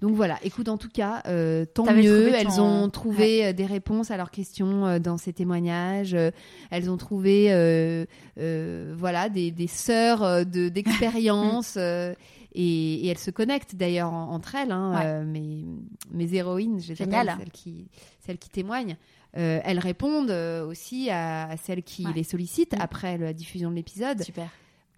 Donc voilà, écoute, en tout cas, euh, tant mieux. Elles ton- ont trouvé des réponses à leurs questions euh, dans ces témoignages. Euh, elles ont trouvé, voilà, des, des sœurs de d'expérience. et, et elles se connectent d'ailleurs en- entre elles. Hein, Ouais. mes, mes héroïnes, appelle, celles qui, celles qui témoignent. Euh, elles répondent euh, aussi à, à celles qui Ouais. les sollicitent Mm. après la diffusion de l'épisode. Super.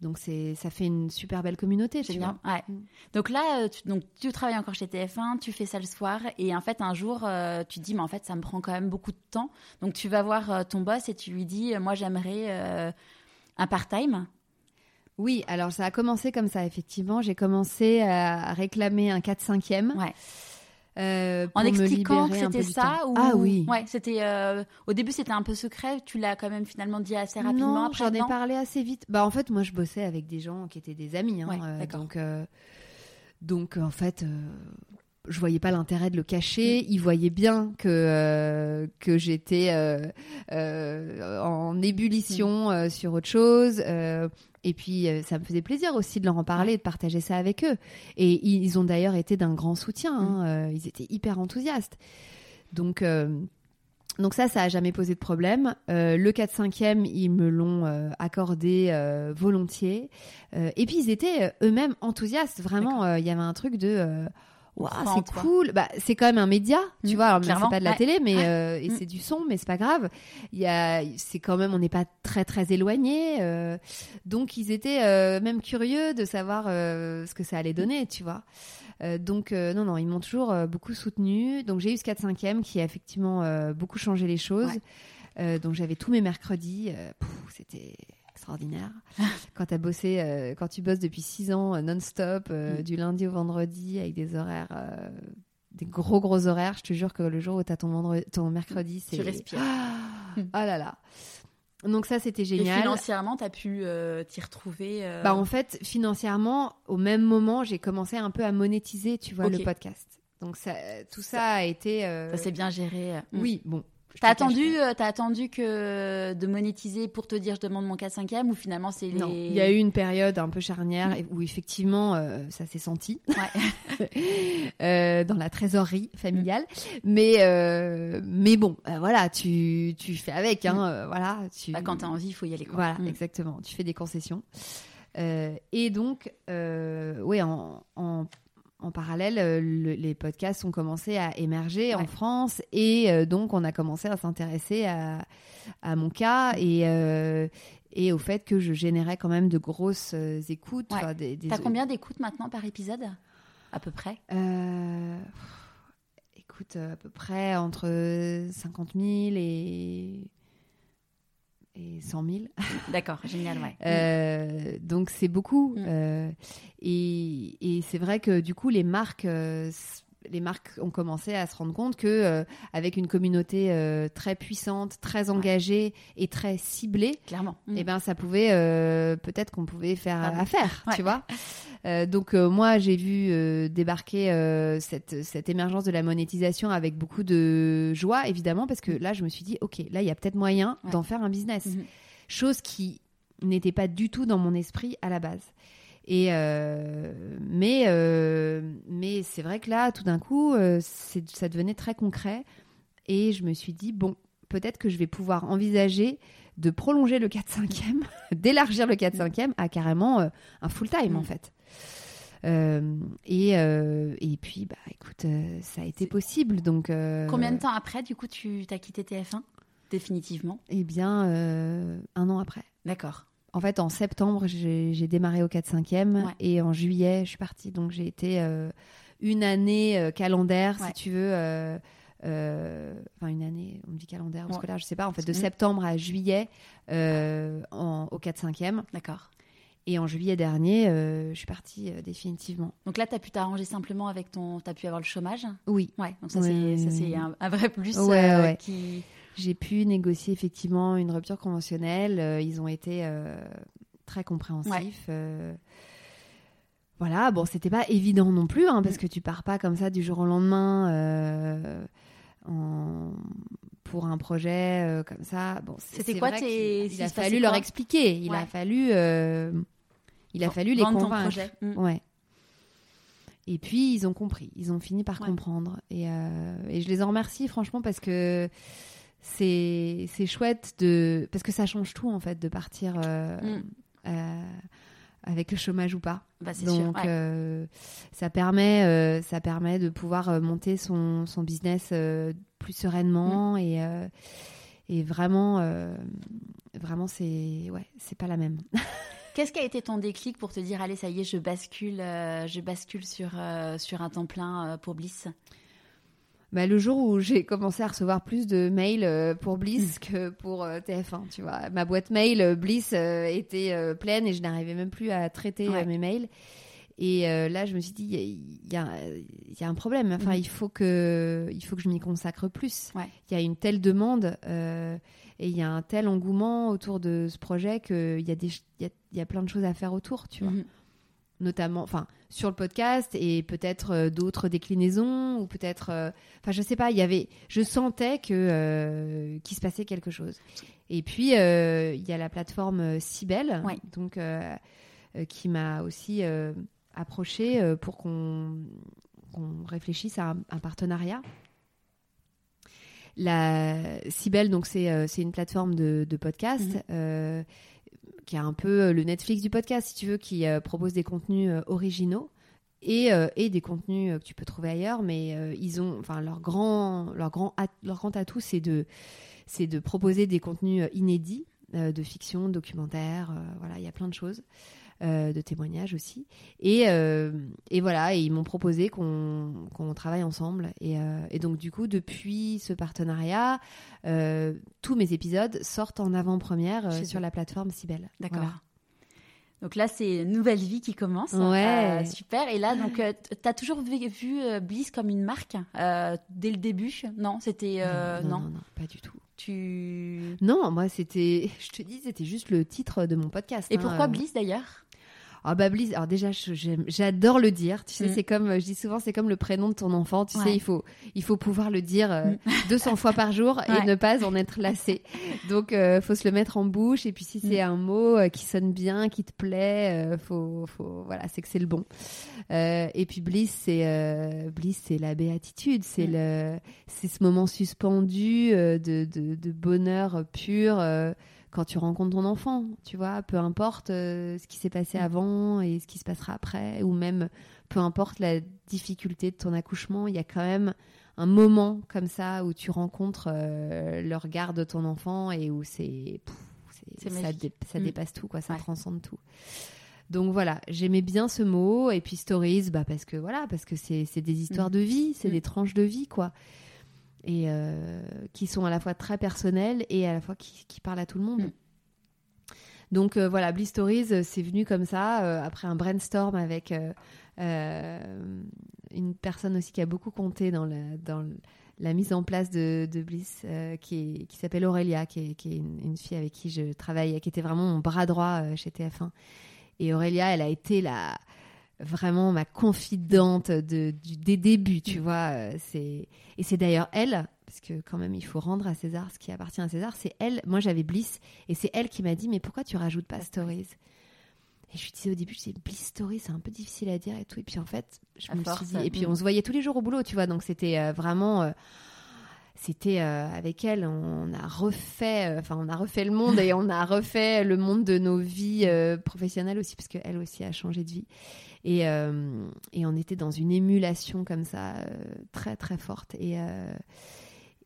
Donc c'est ça fait une super belle communauté. tu vois. Ouais. Mm. Donc là, euh, tu, donc, tu travailles encore chez TF1, tu fais ça le soir, et en fait, un jour, euh, tu te dis, mais en fait, ça me prend quand même beaucoup de temps. Donc tu vas voir euh, ton boss et tu lui dis, moi, j'aimerais euh, un part-time. Oui, alors ça a commencé comme ça, effectivement. J'ai commencé à réclamer un 4-5e. Ouais. Euh, En expliquant que c'était ça ou... Ah oui. Ouais, c'était. euh, Au début, c'était un peu secret. Tu l'as quand même finalement dit assez rapidement. non, après, j'en ai parlé assez vite. Bah en fait, moi je bossais avec des gens qui étaient des amis. hein, Ouais, euh, donc, donc en fait, je voyais pas l'intérêt de le cacher. Ils voyaient bien que euh, que j'étais euh, euh, en ébullition euh, sur autre chose. et puis, ça me faisait plaisir aussi de leur en parler, de partager ça avec eux. Et ils ont d'ailleurs été d'un grand soutien. hein, euh, ils étaient hyper enthousiastes. Donc, donc ça, ça a jamais posé de problème. Euh, le 4-5e, ils me l'ont euh, accordé euh, volontiers. Et puis, ils étaient eux-mêmes enthousiastes. Vraiment, il y avait un truc de... en c'est cool. Bah, c'est quand même un média, tu Mm, vois. Alors, c'est pas de la Ouais. télé, mais Ouais. euh, et Mm. c'est du son, mais c'est pas grave. Il y a, c'est quand même, on n'est pas très très éloigné. euh, donc ils étaient euh, même curieux de savoir ce que ça allait donner, tu vois. Donc non non, ils m'ont toujours beaucoup soutenu. Donc j'ai eu ce 4 5 qui a effectivement beaucoup changé les choses. Ouais. Donc j'avais tous mes mercredis, c'était extraordinaire. quand as bossé, euh, quand tu bosses depuis 6 ans euh, non-stop, euh, Mm. du lundi au vendredi avec des horaires. des gros gros horaires, je te jure que le jour où tu as ton, vendredi, ton mercredi, c'est. Tu respires. Ah, Mm. ah là là. Donc ça, c'était Et génial. financièrement, tu as pu euh, t'y retrouver. euh, Bah, en fait, financièrement, au même moment, j'ai commencé un peu à monétiser, tu vois, le podcast. Donc ça, tout ça, a été. euh, Ça s'est bien géré. euh. Oui, bon. T'as attendu, pas. euh, t'as attendu que de monétiser pour te dire je demande mon 4 5 e ou finalement c'est les. Non, il y a eu une période un peu charnière où effectivement euh, ça s'est senti Ouais. Euh, dans la trésorerie familiale. Mais euh, mais bon, euh, voilà, tu tu fais avec, hein, euh, voilà. Tu... Bah, quand t'as envie, il faut y aller. Quoi. Voilà, Mm. exactement. Tu fais des concessions. Euh, et donc, euh, ouais, en, en, en parallèle, euh, le- les podcasts ont commencé à émerger en. France et euh, donc on a commencé à s'intéresser à, à mon cas et, euh, et au fait que je générais quand même de grosses écoutes. Ouais. des, des- T'as combien d'écoutes maintenant par épisode À peu près? Euh, Écoute, à peu près entre 50 000 et, et 100 000. D'accord, génial, ouais. Euh, donc c'est beaucoup. Mm. Euh, et et c'est vrai que du coup les marques, euh, les marques ont commencé à se rendre compte que euh, avec une communauté euh, très puissante, très engagée et très ciblée, Clairement. Mm. eh ben ça pouvait euh, peut-être qu'on pouvait faire Ah affaire, Ouais. tu vois. Donc moi j'ai vu débarquer cette, cette émergence de la monétisation avec beaucoup de joie évidemment parce que là je me suis dit ok là il y a peut-être moyen Ouais. d'en faire un business Mhm. chose qui n'était pas du tout dans mon esprit à la base. Et euh, mais euh, mais c'est vrai que là, tout d'un coup, euh, ça devenait très concret et je me suis dit bon, peut-être que je vais pouvoir envisager de prolonger le 4-5e, d'élargir le 4-5e à carrément un full-time, Mm. en fait. Euh, et, euh, et puis, bah, écoute, euh, ça a été possible. Donc, Combien de temps après, du coup, tu as quitté TF1 Définitivement? Eh bien, un an après. D'accord. En fait, en septembre, j'ai démarré au 4-5e Ouais. et en juillet, je suis partie. Donc, j'ai été euh, une année euh, calendaire, Ouais. si tu veux. euh, euh, Enfin, une année, on me dit calendaire ou Ouais. je sais pas. En fait, de Mhm. septembre à juillet en- au 4-5e. D'accord. Et en juillet dernier, je suis partie définitivement. Donc là, tu as pu t'arranger simplement avec ton. Tu as pu avoir le chômage? Oui, Ouais, donc ça, c'est un, un vrai plus Ouais, ouais. qui. J'ai pu négocier effectivement une rupture conventionnelle. Euh, ils ont été euh, très compréhensifs. Euh, voilà, bon, c'était pas évident non plus, hein, parce que tu pars pas comme ça du jour au lendemain en- pour un projet euh, comme ça. Bon, C'était quoi tes- il Il a fallu leur expliquer. Il a fallu, euh, il a fallu les convaincre. Mm. Ouais. Et puis ils ont compris, ils ont fini par Ouais. comprendre. Et, euh, et je les en remercie franchement parce que c'est c'est chouette de parce que ça change tout en fait de partir euh, Mm. euh, avec le chômage ou pas. Bah, sûr. Donc ouais. euh, ça permet ça permet de pouvoir monter son, son business plus sereinement et euh, et vraiment vraiment c'est ouais c'est pas la même. Qu'est-ce qui a été ton déclic pour te dire allez ça y est je bascule je bascule sur sur un temps plein pour Bliss? Bah, le jour où j'ai commencé à recevoir plus de mails euh, pour Mm. Bliss que pour euh, TF1, tu vois. Ma boîte mail euh, Bliss était pleine et je n'arrivais même plus à traiter Ouais. mes mails. Et euh, là, je me suis dit, il y, a- y y un problème. Enfin, Mhm. il, faut que, il faut que je m'y consacre plus. Ouais. Il y a une telle demande euh, et il y a un tel engouement autour de ce projet qu'il y, a des y, a, y a plein de choses à faire autour, tu vois Mhm. notamment enfin sur le podcast et peut-être euh, d'autres déclinaisons ou peut-être euh, enfin je sais pas il y avait je sentais que euh, qu'il se passait quelque chose et puis il y a la plateforme Cybelle Ouais. donc qui m'a aussi approché pour qu'on qu'on réfléchisse à un, un partenariat la Cybelle donc c'est euh, c'est une plateforme de, de podcast Mhm. euh, qui est un peu euh, le Netflix du podcast, si tu veux, qui euh, propose des contenus euh, originaux et, et des contenus que tu peux trouver ailleurs. Mais ils ont, enfin, leur grand, leur grand, leur grand atout, c'est de, c'est de proposer des contenus inédits, de fiction, documentaire. voilà, il y a plein de choses. Euh, de témoignages aussi et, euh, et voilà et ils m'ont proposé qu'on travaille ensemble et, euh, et donc du coup depuis ce partenariat tous mes épisodes sortent en avant-première sur la plateforme Cybelle. D'accord. Voilà. Donc là, c'est une nouvelle vie qui commence. Ouais. Euh, super. Et là, donc, tu as toujours vu, vu, euh, Bliss comme une marque euh, dès le début? Non, c'était. euh, non, non. non, non, pas du tout. Tu. Non, moi c'était, je te dis, c'était juste le titre de mon podcast. Et hein, pourquoi euh. Bliss d'ailleurs? Ah bah Bliss, alors déjà j'adore le dire, tu sais, Mm. c'est comme, euh, je dis souvent, c'est comme le prénom de ton enfant, tu Ouais. sais, il faut, il faut pouvoir le dire euh, 200 fois par jour et Ouais. ne pas en être lassé. Donc euh, faut se le mettre en bouche et puis si c'est un mot euh, qui sonne bien, qui te plaît, euh, faut, faut, voilà, c'est que c'est le bon. Euh, et puis Bliss, c'est euh, Bliss, c'est la béatitude, c'est Mm. le, c'est ce moment suspendu euh, de, de, de bonheur pur. Quand tu rencontres ton enfant, tu vois, peu importe euh, ce qui s'est passé Mm. avant et ce qui se passera après, ou même peu importe la difficulté de ton accouchement, il y a quand même un moment comme ça où tu rencontres euh, le regard de ton enfant et où c'est, ça, magique. dé- ça Mm. dépasse tout, quoi, ça Ouais. transcende tout. Donc voilà, j'aimais bien ce mot et puis stories, bah parce que voilà, parce que c'est des histoires de vie, c'est Mm. des tranches de vie, quoi et euh, qui sont à la fois très personnelles et à la fois qui, qui parlent à tout le monde. Mm. Donc euh, voilà, Bliss Stories, euh, c'est venu comme ça, euh, après un brainstorm avec une personne aussi qui a beaucoup compté dans la, dans le- la mise en place de, de Bliss, qui, s'appelle Aurélia, qui est, qui est une, une fille avec qui je travaille, qui était vraiment mon bras droit chez TF1. Et Aurélia, elle a été la, vraiment ma confidente de, du, des débuts, tu vois. euh, C'est, et c'est d'ailleurs elle, parce que quand même, il faut rendre à César ce qui appartient à César, c'est elle. Moi, j'avais Bliss, et c'est elle qui m'a dit, mais pourquoi tu rajoutes pas Stories? Et je lui disais au début, je disais, Bliss Stories, c'est un peu difficile à dire et tout. Et puis en fait, je À me force, suis dit, et puis mm. on se voyait tous les jours au boulot, tu vois. Donc c'était euh, vraiment, euh, c'était avec elle, on a refait, enfin on a refait le monde et on a refait le monde de nos vies professionnelles aussi parce qu'elle aussi a changé de vie. Et, et on était dans une émulation comme ça très très forte et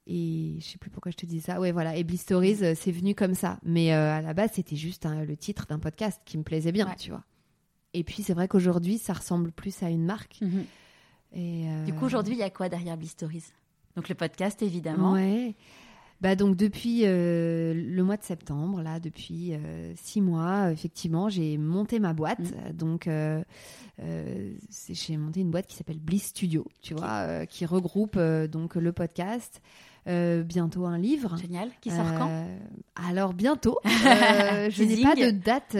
et je sais plus pourquoi je te dis ça. Ouais, voilà. Et Bliss Stories, euh, c'est venu comme ça. Mais euh, à la base, c'était juste le titre d'un podcast qui me plaisait bien, tu vois. Et puis, c'est vrai qu'aujourd'hui, ça ressemble plus à une marque. Mhm. Et euh, Du coup, aujourd'hui, il y a quoi derrière Bliss Stories? Donc, le podcast, évidemment. Ouais. Bah donc depuis le mois de septembre, là, depuis six mois, effectivement, j'ai monté ma boîte. Mhm. Donc j'ai monté une boîte qui s'appelle Bliss Studio, tu vois, qui regroupe donc le podcast, euh, bientôt un livre. Génial. Qui sort quand euh, Alors bientôt. Euh, je n'ai pas de date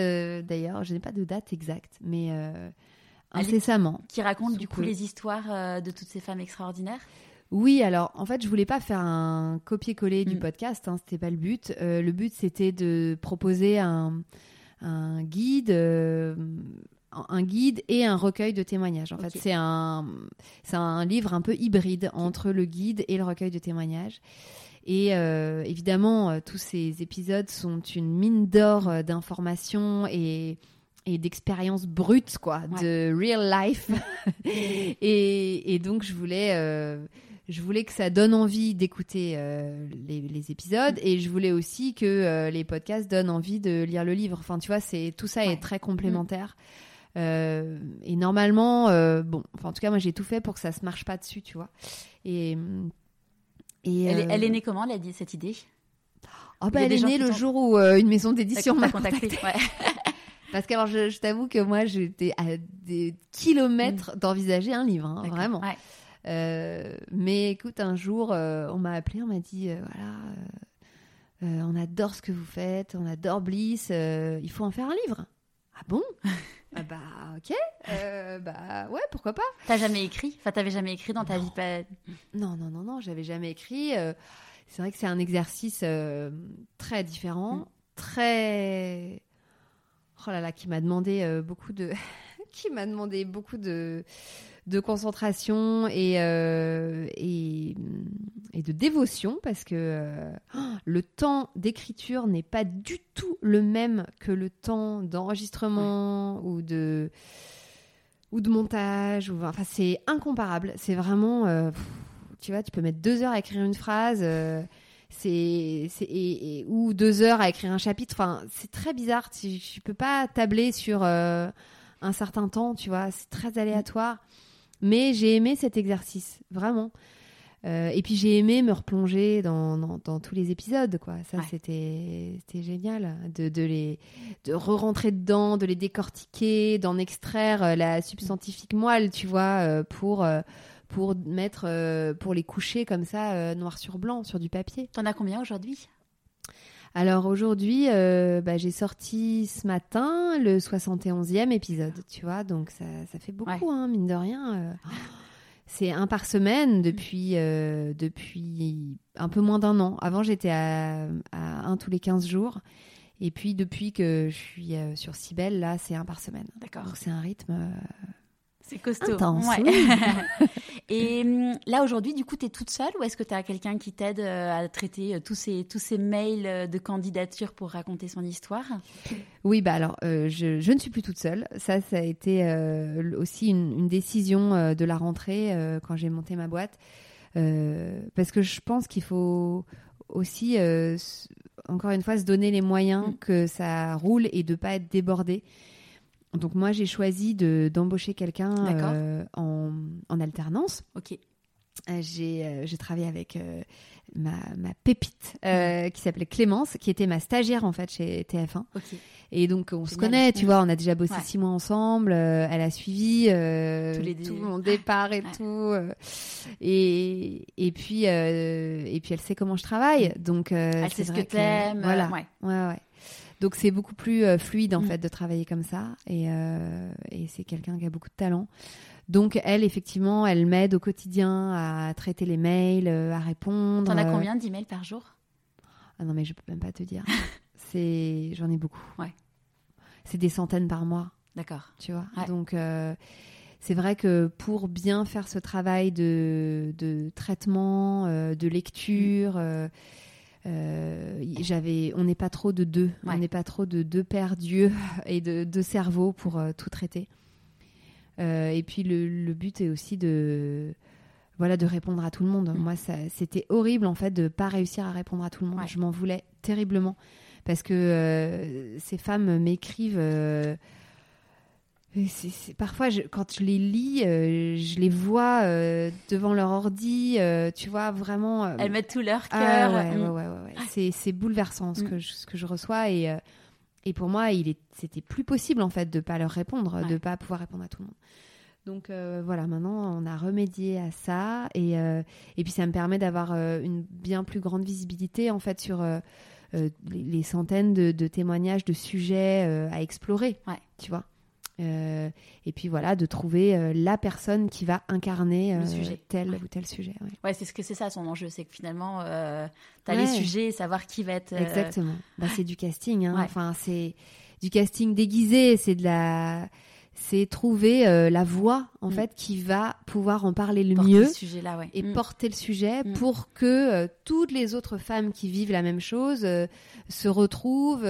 d'ailleurs. Je n'ai pas de date exacte, mais incessamment. Qui raconte du coup les histoires de toutes ces femmes extraordinaires? Oui, alors en fait, je voulais pas faire un copier-coller du mm. podcast, hein, c'était pas le but. le but, c'était de proposer un, un guide un guide et un recueil de témoignages. En fait, c'est un, c'est un livre un peu hybride entre le guide et le recueil de témoignages. Et euh, évidemment, euh, tous ces épisodes sont une mine d'or euh, d'informations et, et d'expériences brutes, quoi, de real life. et, et, donc, je voulais, je voulais que ça donne envie d'écouter les, les, épisodes et je voulais aussi que les podcasts donnent envie de lire le livre. Enfin, tu vois, c'est tout ça est très complémentaire. Euh, et normalement, euh, bon, enfin, en tout cas, moi, j'ai tout fait pour que ça se marche pas dessus, tu vois. Et, et elle, est, elle est euh, née comment, elle a dit cette idée? Oh, bah, Elle est née le jour où une maison d'édition m'a contacté. Parce que alors, je, t'avoue que moi, j'étais à des kilomètres mm. d'envisager un livre, hein, vraiment. Mais écoute, un jour, on m'a appelé, on m'a dit, voilà, on adore ce que vous faites, on adore Bliss, il faut en faire un livre. Ah bon? Ah bah ok, euh, bah ouais, pourquoi pas. T'as jamais écrit? Enfin, t'avais jamais écrit dans ta vie pas... Non, non, non, non, j'avais jamais écrit. Euh, c'est vrai que c'est un exercice euh, très différent, mm. très... Oh là là, qui m'a demandé beaucoup de... qui m'a demandé beaucoup de de concentration et, euh, et, et, de dévotion parce que euh, le temps d'écriture n'est pas du tout le même que le temps d'enregistrement ou de ou de montage ou enfin c'est incomparable. C'est vraiment euh, tu vois tu peux mettre deux heures à écrire une phrase c'est et, ou deux heures à écrire un chapitre. Enfin c'est très bizarre. Tu, tu peux pas tabler sur un certain temps tu vois c'est très aléatoire mais j'ai aimé cet exercice, vraiment. Euh, et puis j'ai aimé me replonger dans, dans, tous les épisodes, quoi. Ça, c'était génial de, de les de re-rentrer dedans, de les décortiquer, d'en extraire euh, la substantifique moelle, tu vois, euh, pour pour mettre pour les coucher comme ça noir sur blanc sur du papier. T'en as combien aujourd'hui? Alors aujourd'hui, euh, bah, j'ai sorti ce matin le 71e épisode, tu vois, donc ça, ça fait beaucoup, hein, mine de rien. Euh. c'est un par semaine depuis, euh, depuis un peu moins d'un an. Avant, j'étais à, à, un tous les 15 jours. Et puis, depuis que je suis sur Cybelle, là, c'est un par semaine. D'accord. C'est un rythme c'est costaud. et hum, là, aujourd'hui, du coup, tu es toute seule ou est-ce que tu as quelqu'un qui t'aide euh, à traiter euh, tous ces, tous ces mails euh, de candidature pour raconter son histoire? Oui, bah alors, je, je, ne suis plus toute seule. Ça, ça a été aussi une, une décision de la rentrée quand j'ai monté ma boîte. parce que je pense qu'il faut aussi, encore une fois, se donner les moyens mm. que ça roule et de pas être débordé. Donc moi, j'ai choisi d'embaucher quelqu'un euh, en, en, alternance. Ok. Euh, euh, j'ai travaillé avec ma, ma, pépite qui s'appelait Clémence, qui était ma stagiaire en fait chez TF1. Ok. Et donc on se connaît, tu vois, on a déjà bossé six mois ensemble. elle a suivi tout mon départ et tout. et, et puis et puis elle sait comment je travaille, donc elle sait ce que t'aimes. Voilà. Ouais. ouais, ouais. Donc c'est beaucoup plus euh, fluide en mm. fait de travailler comme ça et, euh, et c'est quelqu'un qui a beaucoup de talent. Donc elle effectivement, elle m'aide au quotidien à traiter les mails, euh, à répondre. T'en as combien d'emails par jour? Ah non mais je peux même pas te dire. c'est j'en ai beaucoup. Ouais. C'est des centaines par mois. D'accord. Tu vois? Donc c'est vrai que pour bien faire ce travail de, de traitement, de lecture, euh, euh, j'avais, on n'est pas trop de deux, Ouais. on n'est pas trop de deux paires d'yeux et de deux cerveaux pour euh, tout traiter. Euh, et puis le, le but est aussi de voilà de répondre à tout le monde. Mm. Moi, ça, c'était horrible en fait de pas réussir à répondre à tout le monde. Ouais. Je m'en voulais terriblement parce que ces femmes m'écrivent. Parfois, je- quand je les lis, euh, je les vois euh, devant leur ordi, euh, tu vois, vraiment. Elles mettent tout leur ah, cœur. ouais, Mm. ouais, ouais, ouais, ouais. C'est, bouleversant ce, Mm. que je, ce que je reçois et, et pour moi, c'était plus possible en fait de pas leur répondre, Ouais. de pas pouvoir répondre à tout le monde. Donc voilà, maintenant on a remédié à ça et, et puis ça me permet d'avoir une bien plus grande visibilité en fait sur les, les centaines de, de témoignages, de sujets à explorer, Ouais. tu vois. Euh, et puis voilà, de trouver euh, la personne qui va incarner Le euh, sujet. tel Ouais. ou tel sujet. ouais. Ouais, c'est ce que c'est ça son enjeu, c'est que finalement, euh, t'as Ouais. les sujets, savoir qui va être. euh, Exactement. Bah, c'est du casting. hein. Ouais. Enfin, c'est du casting déguisé. C'est de la, c'est trouver euh, la voix en Mm. fait qui va pouvoir en parler le porter mieux ouais. et Mm. porter le sujet Mm. pour que euh, toutes les autres femmes qui vivent la même chose euh, se retrouvent,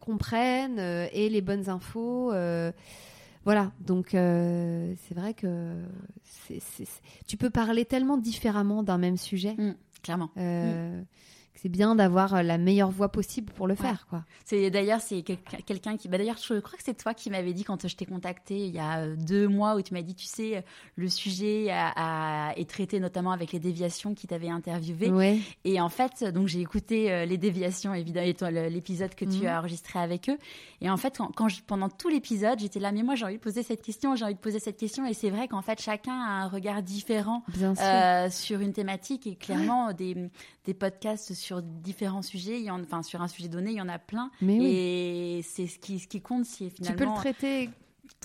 comprennent, aient les bonnes infos. voilà, donc c'est vrai que tu peux parler tellement différemment d'un même sujet. Clairement. Euh, C'est bien d'avoir la meilleure voie possible pour le Ouais. faire, quoi. C'est d'ailleurs c'est quelqu'un qui bah d'ailleurs je crois que c'est toi qui m'avais dit quand je t'ai contacté il y a euh, deux mois où tu m'as dit tu sais le sujet a, a- est traité notamment avec les déviations qui t'avaient interviewé Ouais. et en fait donc j'ai écouté euh, les déviations évidemment l'épisode que tu Mhm. as enregistré avec eux et en fait quand, quand je- pendant tout l'épisode j'étais là mais moi j'ai envie de poser cette question j'ai envie de poser cette question et c'est vrai qu'en fait chacun a un regard différent euh, sur une thématique et clairement des, des podcasts sur différents sujets, il y en, enfin sur un sujet donné, il y en a plein Mais oui. et c'est ce qui, ce qui compte, c'est Tu peux le finalement traiter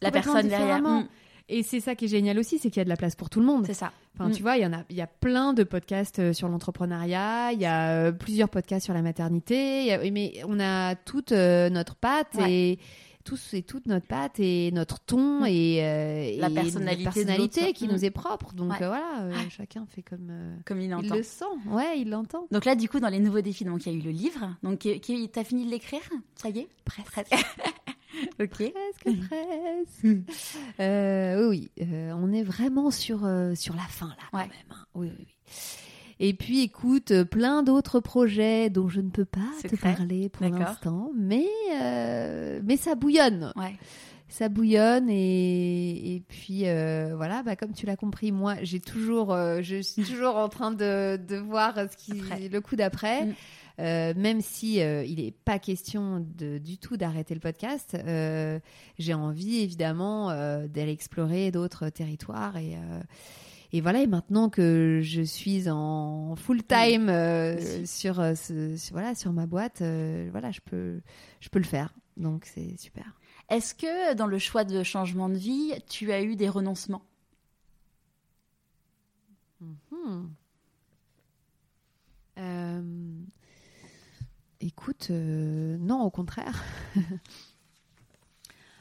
la personne derrière. différemment. Mm, Et c'est ça qui est génial aussi, c'est qu'il y a de la place pour tout le monde. c'est ça. Enfin, Mm. tu vois, il y en a, il y a plein de podcasts euh, sur l'entrepreneuriat, il y a euh, plusieurs podcasts sur la maternité, a- mais on a toute euh, notre patte Ouais. et tous et toute notre patte et notre ton Mm. et, euh, La et personnalité qui Mm. nous est propre. Donc Ouais. euh, voilà, euh, Ouais. chacun fait comme Comme il il le sent. Ouais, il l'entend. Donc là, du coup, dans les nouveaux défis, donc il y a eu le livre. Donc, qui, qui- t'as fini de l'écrire? Ça y est? Presque. Ok. Presque, presque. Euh, oui, oui. On est vraiment sur, sur la fin, là, quand même. hein. Oui, oui, oui. Et puis, écoute, euh, plein d'autres projets dont je ne peux pas te parler pour l'instant, mais, euh, mais ça bouillonne. Ouais. Ça bouillonne et, et puis euh, voilà, bah, comme tu l'as compris, moi j'ai toujours, euh, je suis toujours en train de, de voir ce qui, Après. le coup d'après. Mm. Euh, même si euh, il n'est pas question de, du tout d'arrêter le podcast, euh, j'ai envie évidemment euh, d'aller explorer d'autres territoires et, euh, et voilà. Et maintenant que je suis en full time euh, sur, euh, ce, sur- voilà sur ma boîte, euh, voilà, je peux je peux le faire. Donc c'est super. Est-ce que dans le choix de changement de vie, tu as eu des renoncements? Hmm. Euh, écoute, non, au contraire.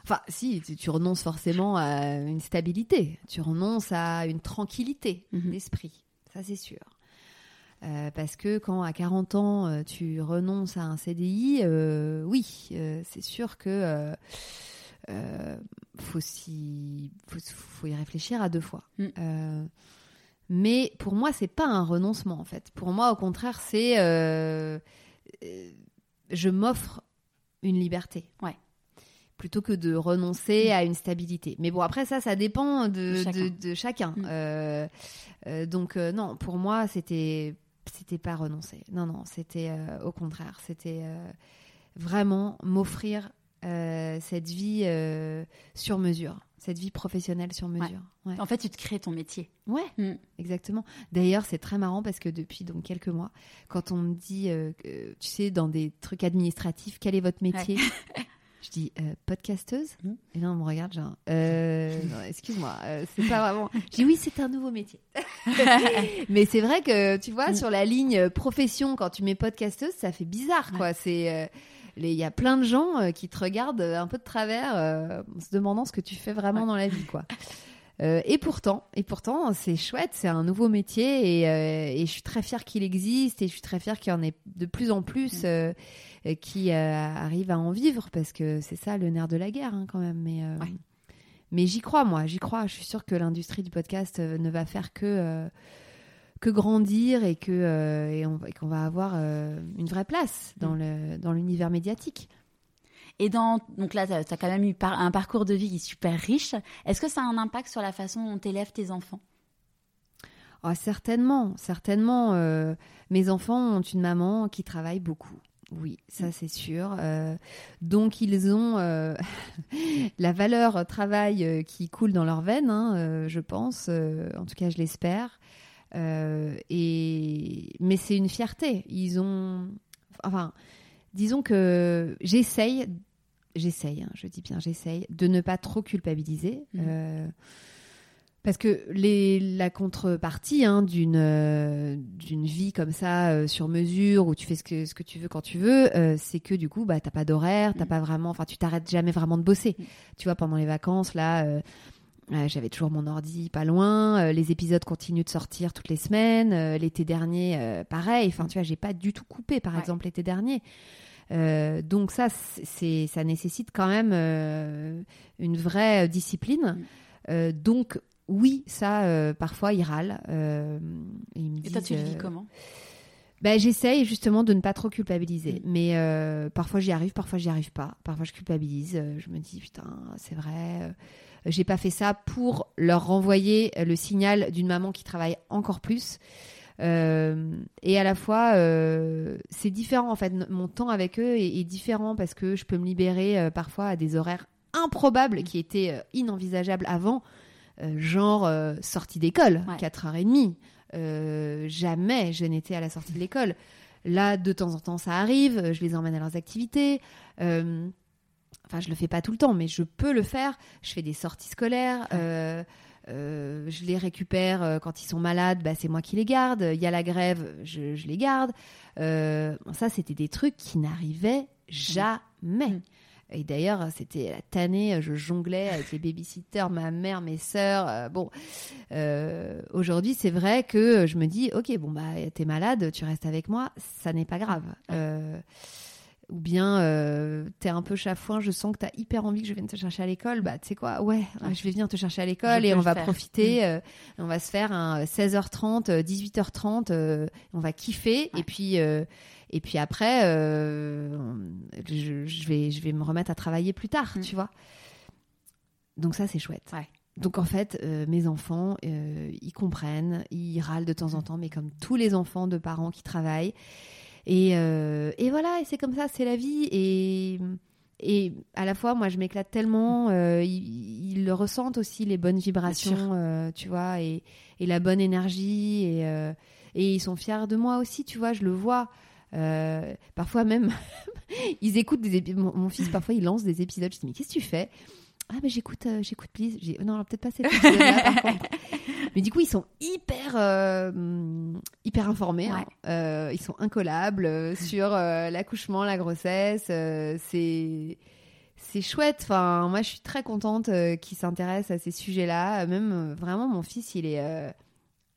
enfin, si, tu, tu renonces forcément à une stabilité, tu renonces à une tranquillité Mhm. d'esprit, ça c'est sûr. Euh, parce que quand à 40 ans euh, tu renonces à un CDI, euh, oui, euh, c'est sûr que faut, s'y- faut, faut y réfléchir à deux fois. Mm. Mais pour moi, c'est pas un renoncement en fait. Pour moi, au contraire, c'est je m'offre une liberté. Ouais. Plutôt que de renoncer à une stabilité. Mais bon, après ça, ça dépend de, De chacun. de- de chacun. Mm. Euh, euh, donc euh, non, pour moi, c'était c'était pas renoncer. Non, non, c'était au contraire, c'était vraiment m'offrir cette vie sur mesure, cette vie professionnelle sur mesure. Ouais. En fait, tu te crées ton métier. Ouais, Mm. exactement. D'ailleurs, c'est très marrant parce que depuis donc quelques mois, quand on me dit, tu sais, dans des trucs administratifs, quel est votre métier? Je dis euh, podcasteuse. Mm. Et là, on me regarde, genre, euh, excuse-moi, euh, c'est pas vraiment. Je dis oui, c'est un nouveau métier. Mais c'est vrai que, tu vois, Mm. sur la ligne profession, quand tu mets podcasteuse, ça fait bizarre, quoi. C'est. euh, Il y a plein de gens euh, qui te regardent euh, un peu de travers euh, en se demandant ce que tu fais vraiment Ouais. dans la vie, quoi. Et pourtant, et pourtant, c'est chouette, c'est un nouveau métier et, et, je suis très fière qu'il existe et je suis très fière qu'il y en ait de plus en plus mm. qui arrivent à en vivre parce que c'est ça le nerf de la guerre hein, quand même. Mais, mais j'y crois, moi, j'y crois. Je suis sûre que l'industrie du podcast ne va faire que que grandir et que euh, et qu'on va avoir euh, une vraie place dans mm. le dans l'univers médiatique. Et dans, donc là, tu as, quand même eu un parcours de vie qui est super riche. Est-ce que ça a un impact sur la façon dont tu élèves tes enfants? Oh, Certainement, certainement. Euh, mes enfants ont une maman qui travaille beaucoup. Oui, ça mm. c'est sûr. donc ils ont la valeur travail qui coule dans leurs veines, hein, je pense. en tout cas, je l'espère. Euh, et mais c'est une fierté. Ils ont, enfin, disons que j'essaye, j'essaye, hein, je dis bien j'essaye, de ne pas trop culpabiliser. Mmh. Euh, parce que les, la contrepartie hein, d'une d'une vie comme ça euh, sur mesure où tu fais ce que ce que tu veux quand tu veux, c'est que du coup bah t'as pas d'horaire, t'as mmh. pas vraiment, enfin tu t'arrêtes jamais vraiment de bosser. Mmh. Tu vois pendant les vacances là, euh, j'avais toujours mon ordi pas loin. Euh, les épisodes continuent de sortir toutes les semaines. Euh, l'été dernier, pareil. Enfin, tu vois, j'ai pas du tout coupé, par exemple, l'été dernier. Donc ça, c'est, ça nécessite quand même une vraie discipline. Mm. donc oui, ça, parfois, il râle. et, toi, tu le vis comment? Ben, j'essaye justement de ne pas trop culpabiliser. Mm. Mais parfois j'y arrive, parfois j'y arrive pas. Parfois je culpabilise. je me dis, putain, c'est vrai j'ai pas fait ça pour leur renvoyer le signal d'une maman qui travaille encore plus. Euh, et à la fois, euh, c'est différent en fait. Mon temps avec eux est, différent parce que je peux me libérer euh, parfois à des horaires improbables qui étaient inenvisageables avant, genre sortie d'école, 4h30. jamais je n'étais à la sortie de l'école. Là, de temps en temps, ça arrive. Je les emmène à leurs activités. Enfin, je le fais pas tout le temps, mais je peux le faire. Je fais des sorties scolaires. Euh, euh, je les récupère euh, quand ils sont malades, bah, c'est moi qui les garde. Il y a la grève, je, les garde. ça, c'était des trucs qui n'arrivaient jamais. Mm. Et d'ailleurs, c'était la tannée, je jonglais avec les babysitters, ma mère, mes sœurs. bon, aujourd'hui, c'est vrai que je me dis, ok, bon bah, t'es malade, tu restes avec moi, ça n'est pas grave ou bien euh, t'es un peu chafouin, je sens que t'as hyper envie que je vienne te chercher à l'école, bah tu sais quoi, ouais, je vais venir te chercher à l'école et on va profiter, mm. euh, on va se faire un 16h30, 18h30, euh, on va kiffer et puis et puis après je, vais je vais me remettre à travailler plus tard, mm. tu vois. Donc ça c'est chouette. Donc en fait, mes enfants, ils comprennent, ils râlent de temps en temps, mais comme tous les enfants de parents qui travaillent. Euh, et, voilà, et c'est comme ça, c'est la vie. Et, et à la fois, moi, je m'éclate tellement. Euh, ils, le ressentent aussi, les bonnes vibrations, euh, tu vois, et, la bonne énergie. Et, et ils sont fiers de moi aussi, tu vois, je le vois. parfois même, ils écoutent des épisodes. Mon, fils, parfois, il lance des épisodes. Je dis, mais qu'est-ce que tu fais? Ah mais j'écoute j'écoute please non peut-être pas cet épisode là par contre mais du coup, ils sont hyper, euh, hyper informés. Hein. Euh, ils sont incollables euh, sur l'accouchement, la grossesse. c'est c'est chouette. Enfin, moi, je suis très contente qu'ils s'intéressent à ces sujets-là. Même vraiment, mon fils, il est,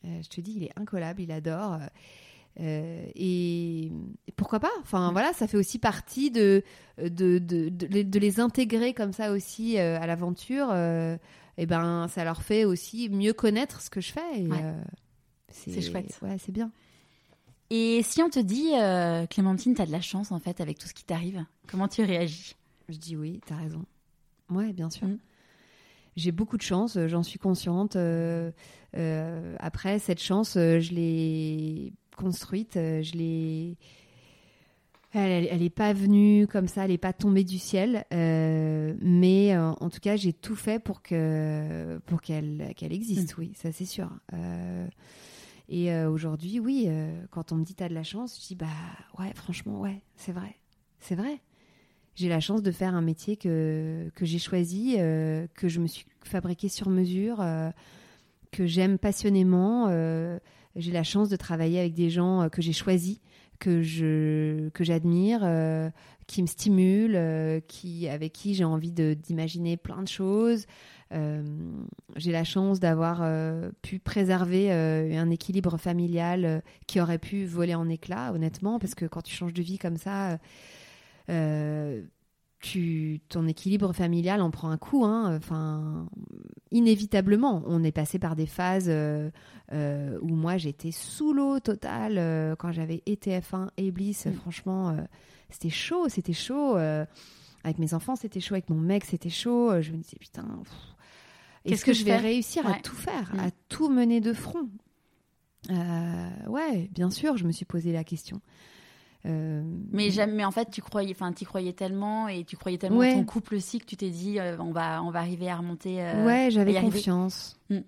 je te dis, il est incollable. Il adore. Et, pourquoi pas? Enfin voilà, ça fait aussi partie de de, de, de, les intégrer comme ça aussi à l'aventure et eh ben ça leur fait aussi mieux connaître ce que je fais. Euh, c'est chouette. Ouais, c'est bien. Et si on te dit, euh, Clémentine, tu as de la chance en fait avec tout ce qui t'arrive, comment tu réagis? Je dis oui, tu as raison. Ouais, bien sûr. Mm. J'ai beaucoup de chance, euh, j'en suis consciente. après, cette chance, je l'ai construite, je l'ai elle n'est pas venue comme ça, elle n'est pas tombée du ciel, euh, mais euh, en tout cas, j'ai tout fait pour que pour qu'elle qu'elle existe, mm. oui, ça c'est sûr. Euh, et aujourd'hui, oui, quand on me dit t'as de la chance, je dis bah ouais, franchement, ouais, c'est vrai, c'est vrai. J'ai la chance de faire un métier que que j'ai choisi, que je me suis fabriqué sur mesure, que j'aime passionnément. J'ai la chance de travailler avec des gens que j'ai choisis que je que j'admire, euh, qui me stimule, euh, qui avec qui j'ai envie d'imaginer plein de choses. j'ai la chance d'avoir pu préserver un équilibre familial qui aurait pu voler en éclats, honnêtement, parce que quand tu changes de vie comme ça, tu, ton équilibre familial en prend un coup. Hein. Enfin, inévitablement, on est passé par des phases euh, euh, où moi j'étais sous l'eau totale euh, quand j'avais ETF1 et Bliss. Mm. Franchement, c'était chaud, c'était chaud. avec mes enfants, c'était chaud. Avec mon mec, c'était chaud. Je me disais putain. Est-ce que, je vais réussir à tout faire, mm. à tout mener de front? Ouais, bien sûr, je me suis posé la question. Euh, mais jamais, en fait, tu croyais, enfin, tu croyais tellement et tu croyais tellement ton couple aussi que tu t'es dit, euh, on va, on va arriver à remonter. Euh, ouais, j'avais confiance. Mm.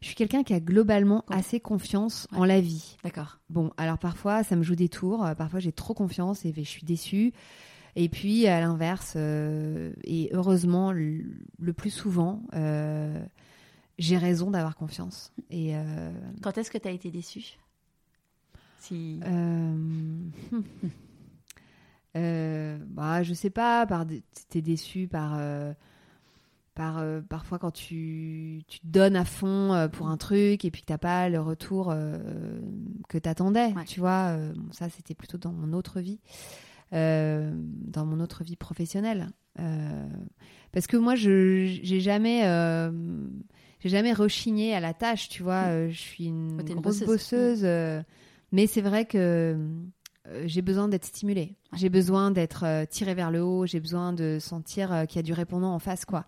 Je suis quelqu'un qui a globalement assez confiance en la vie. D'accord. Bon, alors parfois, ça me joue des tours. Parfois, j'ai trop confiance et je suis déçue. Et puis, à l'inverse, et heureusement, le, plus souvent, j'ai raison d'avoir confiance. Et quand est-ce que tu as été déçue? Si... Euh... euh, bah, je sais pas, par t'es déçu par, euh, par euh, parfois quand tu, tu te donnes à fond pour un truc et puis que t'as pas le retour que t'attendais, tu vois. ça, c'était plutôt dans mon autre vie, dans mon autre vie professionnelle. parce que moi, je j'ai jamais j'ai jamais rechigné à la tâche, tu vois. je suis une grosse bosseuse. Mais c'est vrai que euh, j'ai besoin d'être stimulée. J'ai besoin d'être euh, tirée vers le haut. J'ai besoin de sentir euh, qu'il y a du répondant en face, quoi.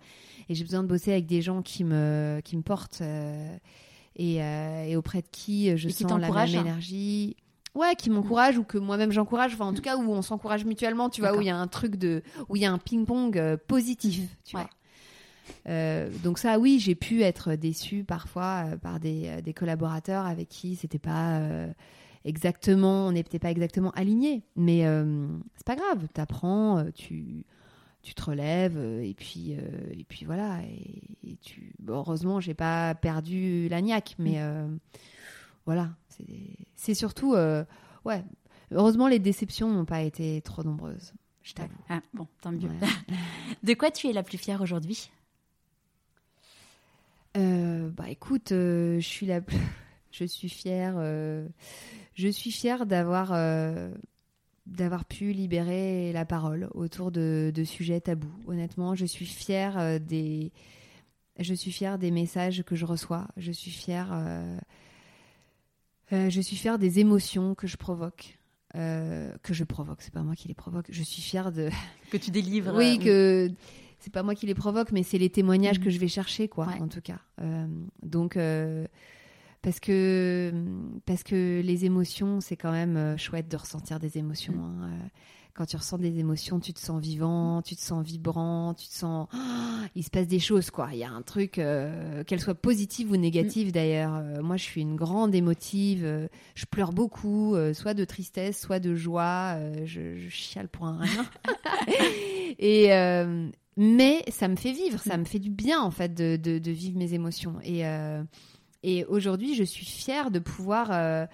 Et j'ai besoin de bosser avec des gens qui me, qui me portent et, et, auprès de qui je sens la même énergie. Ouais, qui m'encourage ou que moi-même j'encourage. Enfin, en tout cas, où on s'encourage mutuellement, tu vois, où il y a un truc de, où il y a un ping-pong positif, tu vois. donc ça, oui, j'ai pu être déçue parfois par des, des, collaborateurs avec qui c'était pas exactement, on n'était pas exactement alignés, mais euh, c'est pas grave, tu apprends, euh, tu, tu te relèves, euh, et puis, et puis voilà. Et, tu, bon, heureusement, j'ai pas perdu la niaque, mais voilà, c'est surtout, ouais, heureusement, les déceptions n'ont pas été trop nombreuses, je t'avoue. Ah, bon, tant mieux. De quoi tu es la plus fière aujourd'hui? Bah écoute, je suis la plus... je suis fière je suis fière d'avoir euh, d'avoir pu libérer la parole autour de, sujets tabous. Honnêtement, je suis fière euh, des je suis fière des messages que je reçois. Je suis fière euh, je suis fière des émotions que je provoque. que je provoque, c'est pas moi qui les provoque. Je suis fière de que tu délivres. Oui, que c'est pas moi qui les provoque, mais c'est les témoignages mm. que je vais chercher, quoi, en tout cas. donc, parce que parce que les émotions c'est quand même euh, chouette de ressentir des émotions mm. hein, euh. quand tu ressens des émotions tu te sens vivant tu te sens vibrant tu te sens il se passe des choses quoi il y a un truc euh, qu'elle soit positive ou négative mm. d'ailleurs moi je suis une grande émotive je pleure beaucoup soit de tristesse soit de joie je, je, chiale pour un rien et mais ça me fait vivre ça mm. me fait du bien en fait de, de, de vivre mes émotions et et aujourd'hui, je suis fière de pouvoir euh,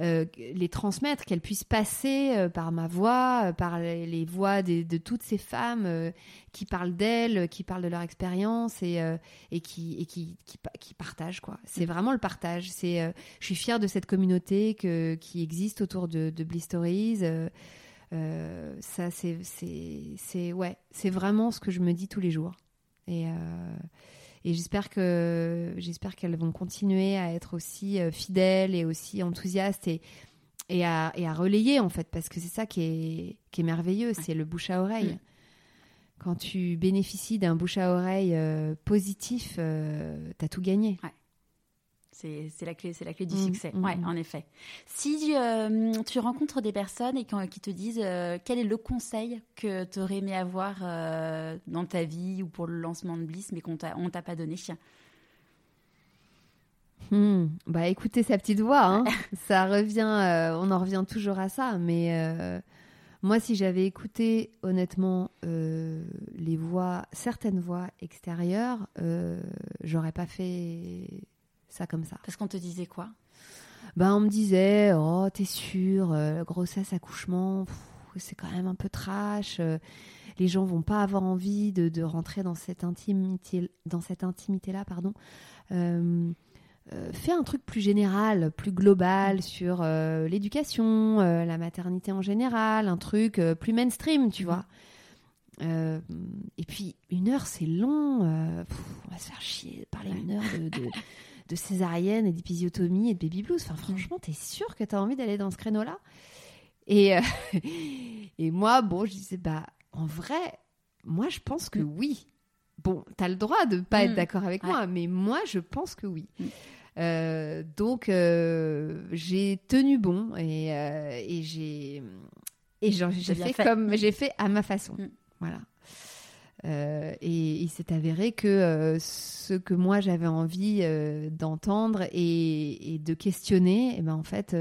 euh, les transmettre, qu'elles puissent passer euh, par ma voix, par les, voix de toutes ces femmes qui parlent d'elles, qui parlent de leur expérience et, et, qui, et qui, qui, partagent. quoi. C'est vraiment le partage. C'est, je suis fière de cette communauté que, qui existe autour de, de Bliss Stories. ça, c'est, c'est, ouais, c'est vraiment ce que je me dis tous les jours. Et, et j'espère que j'espère qu'elles vont continuer à être aussi euh, fidèles et aussi enthousiastes et, et, à, et à relayer en fait, parce que c'est ça qui est, qui est merveilleux, c'est le bouche à oreille. Mm. Quand tu bénéficies d'un bouche à oreille euh, positif, euh, tu as tout gagné. C'est la clé, c'est la clé du mmh, succès. Mmh, ouais, mmh. en effet. Si euh, tu rencontres des personnes et qui, te disent euh, quel est le conseil que tu aurais aimé avoir euh, dans ta vie ou pour le lancement de Bliss, mais qu'on t'a, t'a pas donné. Hmm. Bah écoutez sa petite voix, hein. ça revient, on en revient toujours à ça. Mais moi, si j'avais écouté honnêtement les voix, certaines voix extérieures, j'aurais pas fait ça comme ça. Parce qu'on te disait quoi? Ben, On me disait, oh, t'es sûre, euh, grossesse, accouchement, c'est quand même un peu trash. Euh. les gens vont pas avoir envie de, de rentrer dans cette intimité, dans cette intimité-là, pardon. Euh, fais un truc plus général, plus global sur euh, l'éducation, la maternité en général, un truc plus mainstream, tu vois. Euh, et puis, une heure, c'est long. euh, pff, on va se faire chier de parler une heure de, de, de césarienne et d'épisiotomie et de baby blues. Enfin, franchement, t'es sûr que t'as envie d'aller dans ce créneau-là? Et, euh, et moi, bon, je disais, bah, en vrai, moi, je pense que oui. Bon, t'as le droit de pas être Mm. d'accord avec Ouais. moi, mais moi, je pense que oui. Mm. Euh, donc, euh, j'ai tenu bon et, et j'ai et j'ai fait, fait. comme j'ai fait à ma façon. Mm. Voilà. Euh, et il s'est avéré que euh, ce que moi j'avais envie euh, d'entendre et, et de questionner, eh ben en fait,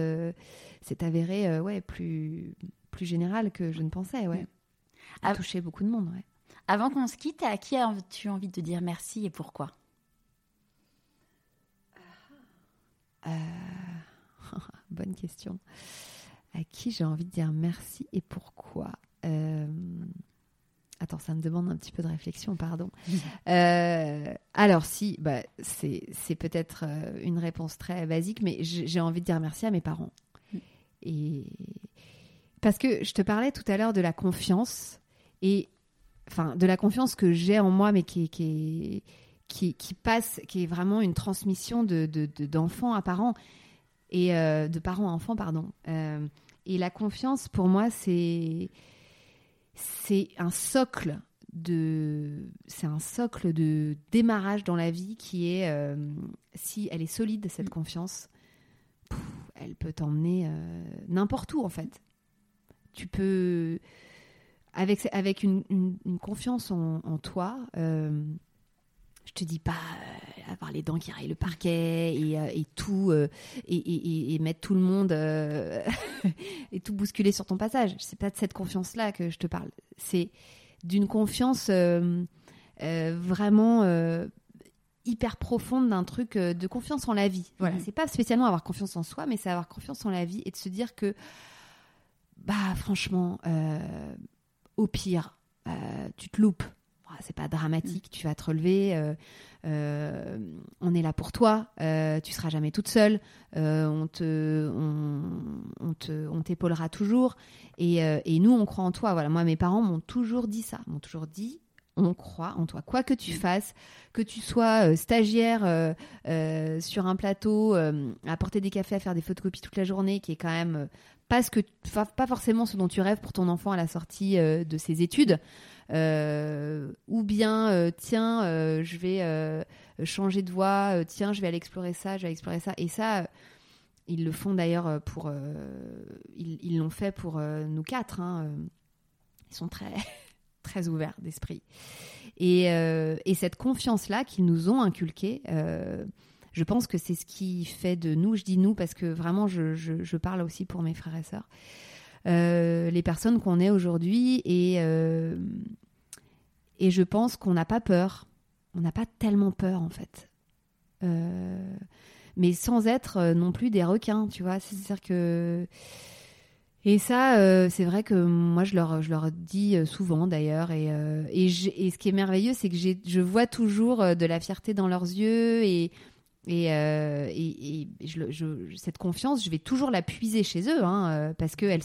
c'est avéré ouais plus plus général que je ne pensais. Ouais, Ah. a touché beaucoup de monde. Ouais. Avant qu'on se quitte, à qui as-tu envie de dire merci et pourquoi? Bonne question. À qui j'ai envie de dire merci et pourquoi? Attends, ça me demande un petit peu de réflexion, pardon. Euh, alors si, bah, c'est peut-être euh, une réponse très basique, mais j'ai envie de dire merci à mes parents. Mm. Et parce que je te parlais tout à l'heure de la confiance et enfin de la confiance que j'ai en moi, mais qui, est- qui, qui, qui passe, qui est vraiment une transmission de de- de- d'enfants à parents et euh, de parents à enfants, pardon. Euh, et la confiance, pour moi, c'est c'est un socle de c'est un socle de démarrage dans la vie qui est euh, si elle est solide cette Mm. confiance elle peut t'emmener euh, n'importe où en fait tu peux avec avec une, une- une confiance en, en toi euh, je te dis pas euh, avoir les dents qui rayent le parquet et, euh, et tout euh, et, et- et- et mettre tout le monde et tout bousculer sur ton passage. C'est pas de cette confiance-là que je te parle. C'est d'une confiance vraiment hyper profonde d'un truc de confiance en la vie. Voilà, c'est pas spécialement avoir confiance en soi, mais c'est avoir confiance en la vie et de se dire que bah franchement, au pire, tu te loupes. C'est pas dramatique, tu vas te relever. euh, euh, on est là pour toi. euh, tu seras jamais toute seule. euh, on te, on, on t'épaulera toujours. Et, et nous, on croit en toi. Voilà, moi, mes parents m'ont toujours dit ça. M'ont toujours dit, on croit en toi. Quoi que tu fasses, que tu sois stagiaire sur un plateau, à porter des cafés, à faire des photocopies toute la journée, qui est quand même pas forcément ce dont tu rêves pour ton enfant à la sortie euh, de ses études. Euh, ou bien, euh, tiens, je vais changer de voie, tiens, je vais aller explorer ça, je vais explorer ça. Et ça, ils le font d'ailleurs pour. ils l'ont fait pour nous quatre. hein, Ils sont très, très ouverts d'esprit. Et, et cette confiance-là qu'ils nous ont inculquée, je pense que c'est ce qui fait de nous, je dis nous parce que vraiment je, je- parle aussi pour mes frères et sœurs, euh, les personnes qu'on est aujourd'hui. Et, euh, et je pense qu'on n'a pas peur. On n'a pas tellement peur en fait. Euh, mais sans être non plus des requins, tu vois. C'est-à-dire que. Et ça, c'est vrai que moi, je leur, je leur dis souvent d'ailleurs. Et, et, et ce qui est merveilleux, c'est que je vois toujours de la fierté dans leurs yeux. Et, et, euh, cette confiance, je vais toujours la puiser chez eux. Hein, euh, parce qu'elle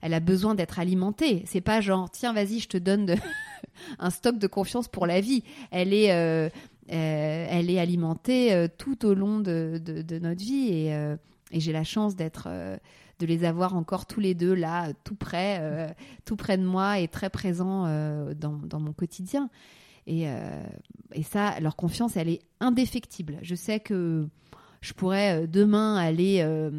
elle a besoin d'être alimentée. C'est pas genre, tiens, vas-y, je te donne un stock de confiance pour la vie. Elle est. euh, elle est alimentée tout au long de, notre vie et, j'ai la chance d'être de les avoir encore tous les deux là tout près tout près de moi et très présents dans mon quotidien et, euh, et ça leur confiance elle est indéfectible je sais que je pourrais euh, demain aller euh,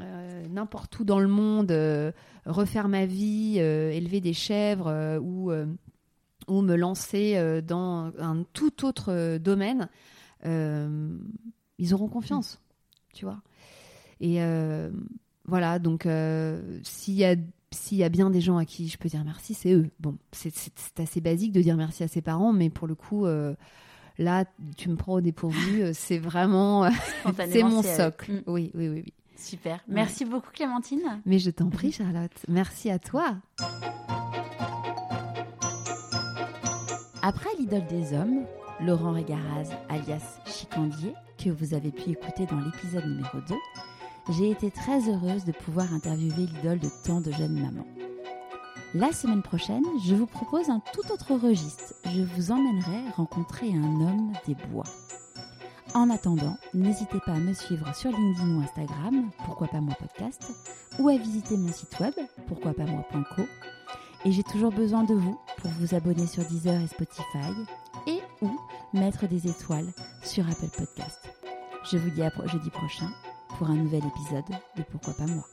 euh, n'importe où dans le monde euh, refaire ma vie élever des chèvres ou ou me lancer dans un tout autre domaine, ils auront confiance, tu vois. Et voilà, donc s'il y a s'il y a bien des gens à qui je peux dire merci, c'est eux. Bon, c'est- assez basique de dire merci à ses parents, mais pour le coup, euh, là, tu me prends au dépourvu. euh, c'est vraiment, euh, c'est mon socle. mm, Oui, oui, oui, oui. Super. Merci beaucoup, Clémentine. Mais je t'en prie, Charlotte. Merci à toi. Après l'idole des hommes, Laurent Régaraz, alias Chicandier, que vous avez pu écouter dans l'épisode numéro 2, j'ai été très heureuse de pouvoir interviewer l'idole de tant de jeunes mamans. La semaine prochaine, je vous propose un tout autre registre. Je vous emmènerai rencontrer un homme des bois. En attendant, n'hésitez pas à me suivre sur LinkedIn ou Instagram, pourquoi pas moi podcast, ou à visiter mon site web, pourquoi pas moi.co. Et j'ai toujours besoin de vous pour vous abonner sur Deezer et Spotify, et ou mettre des étoiles sur Apple Podcast. Je vous dis à jeudi prochain pour un nouvel épisode de Pourquoi pas moi.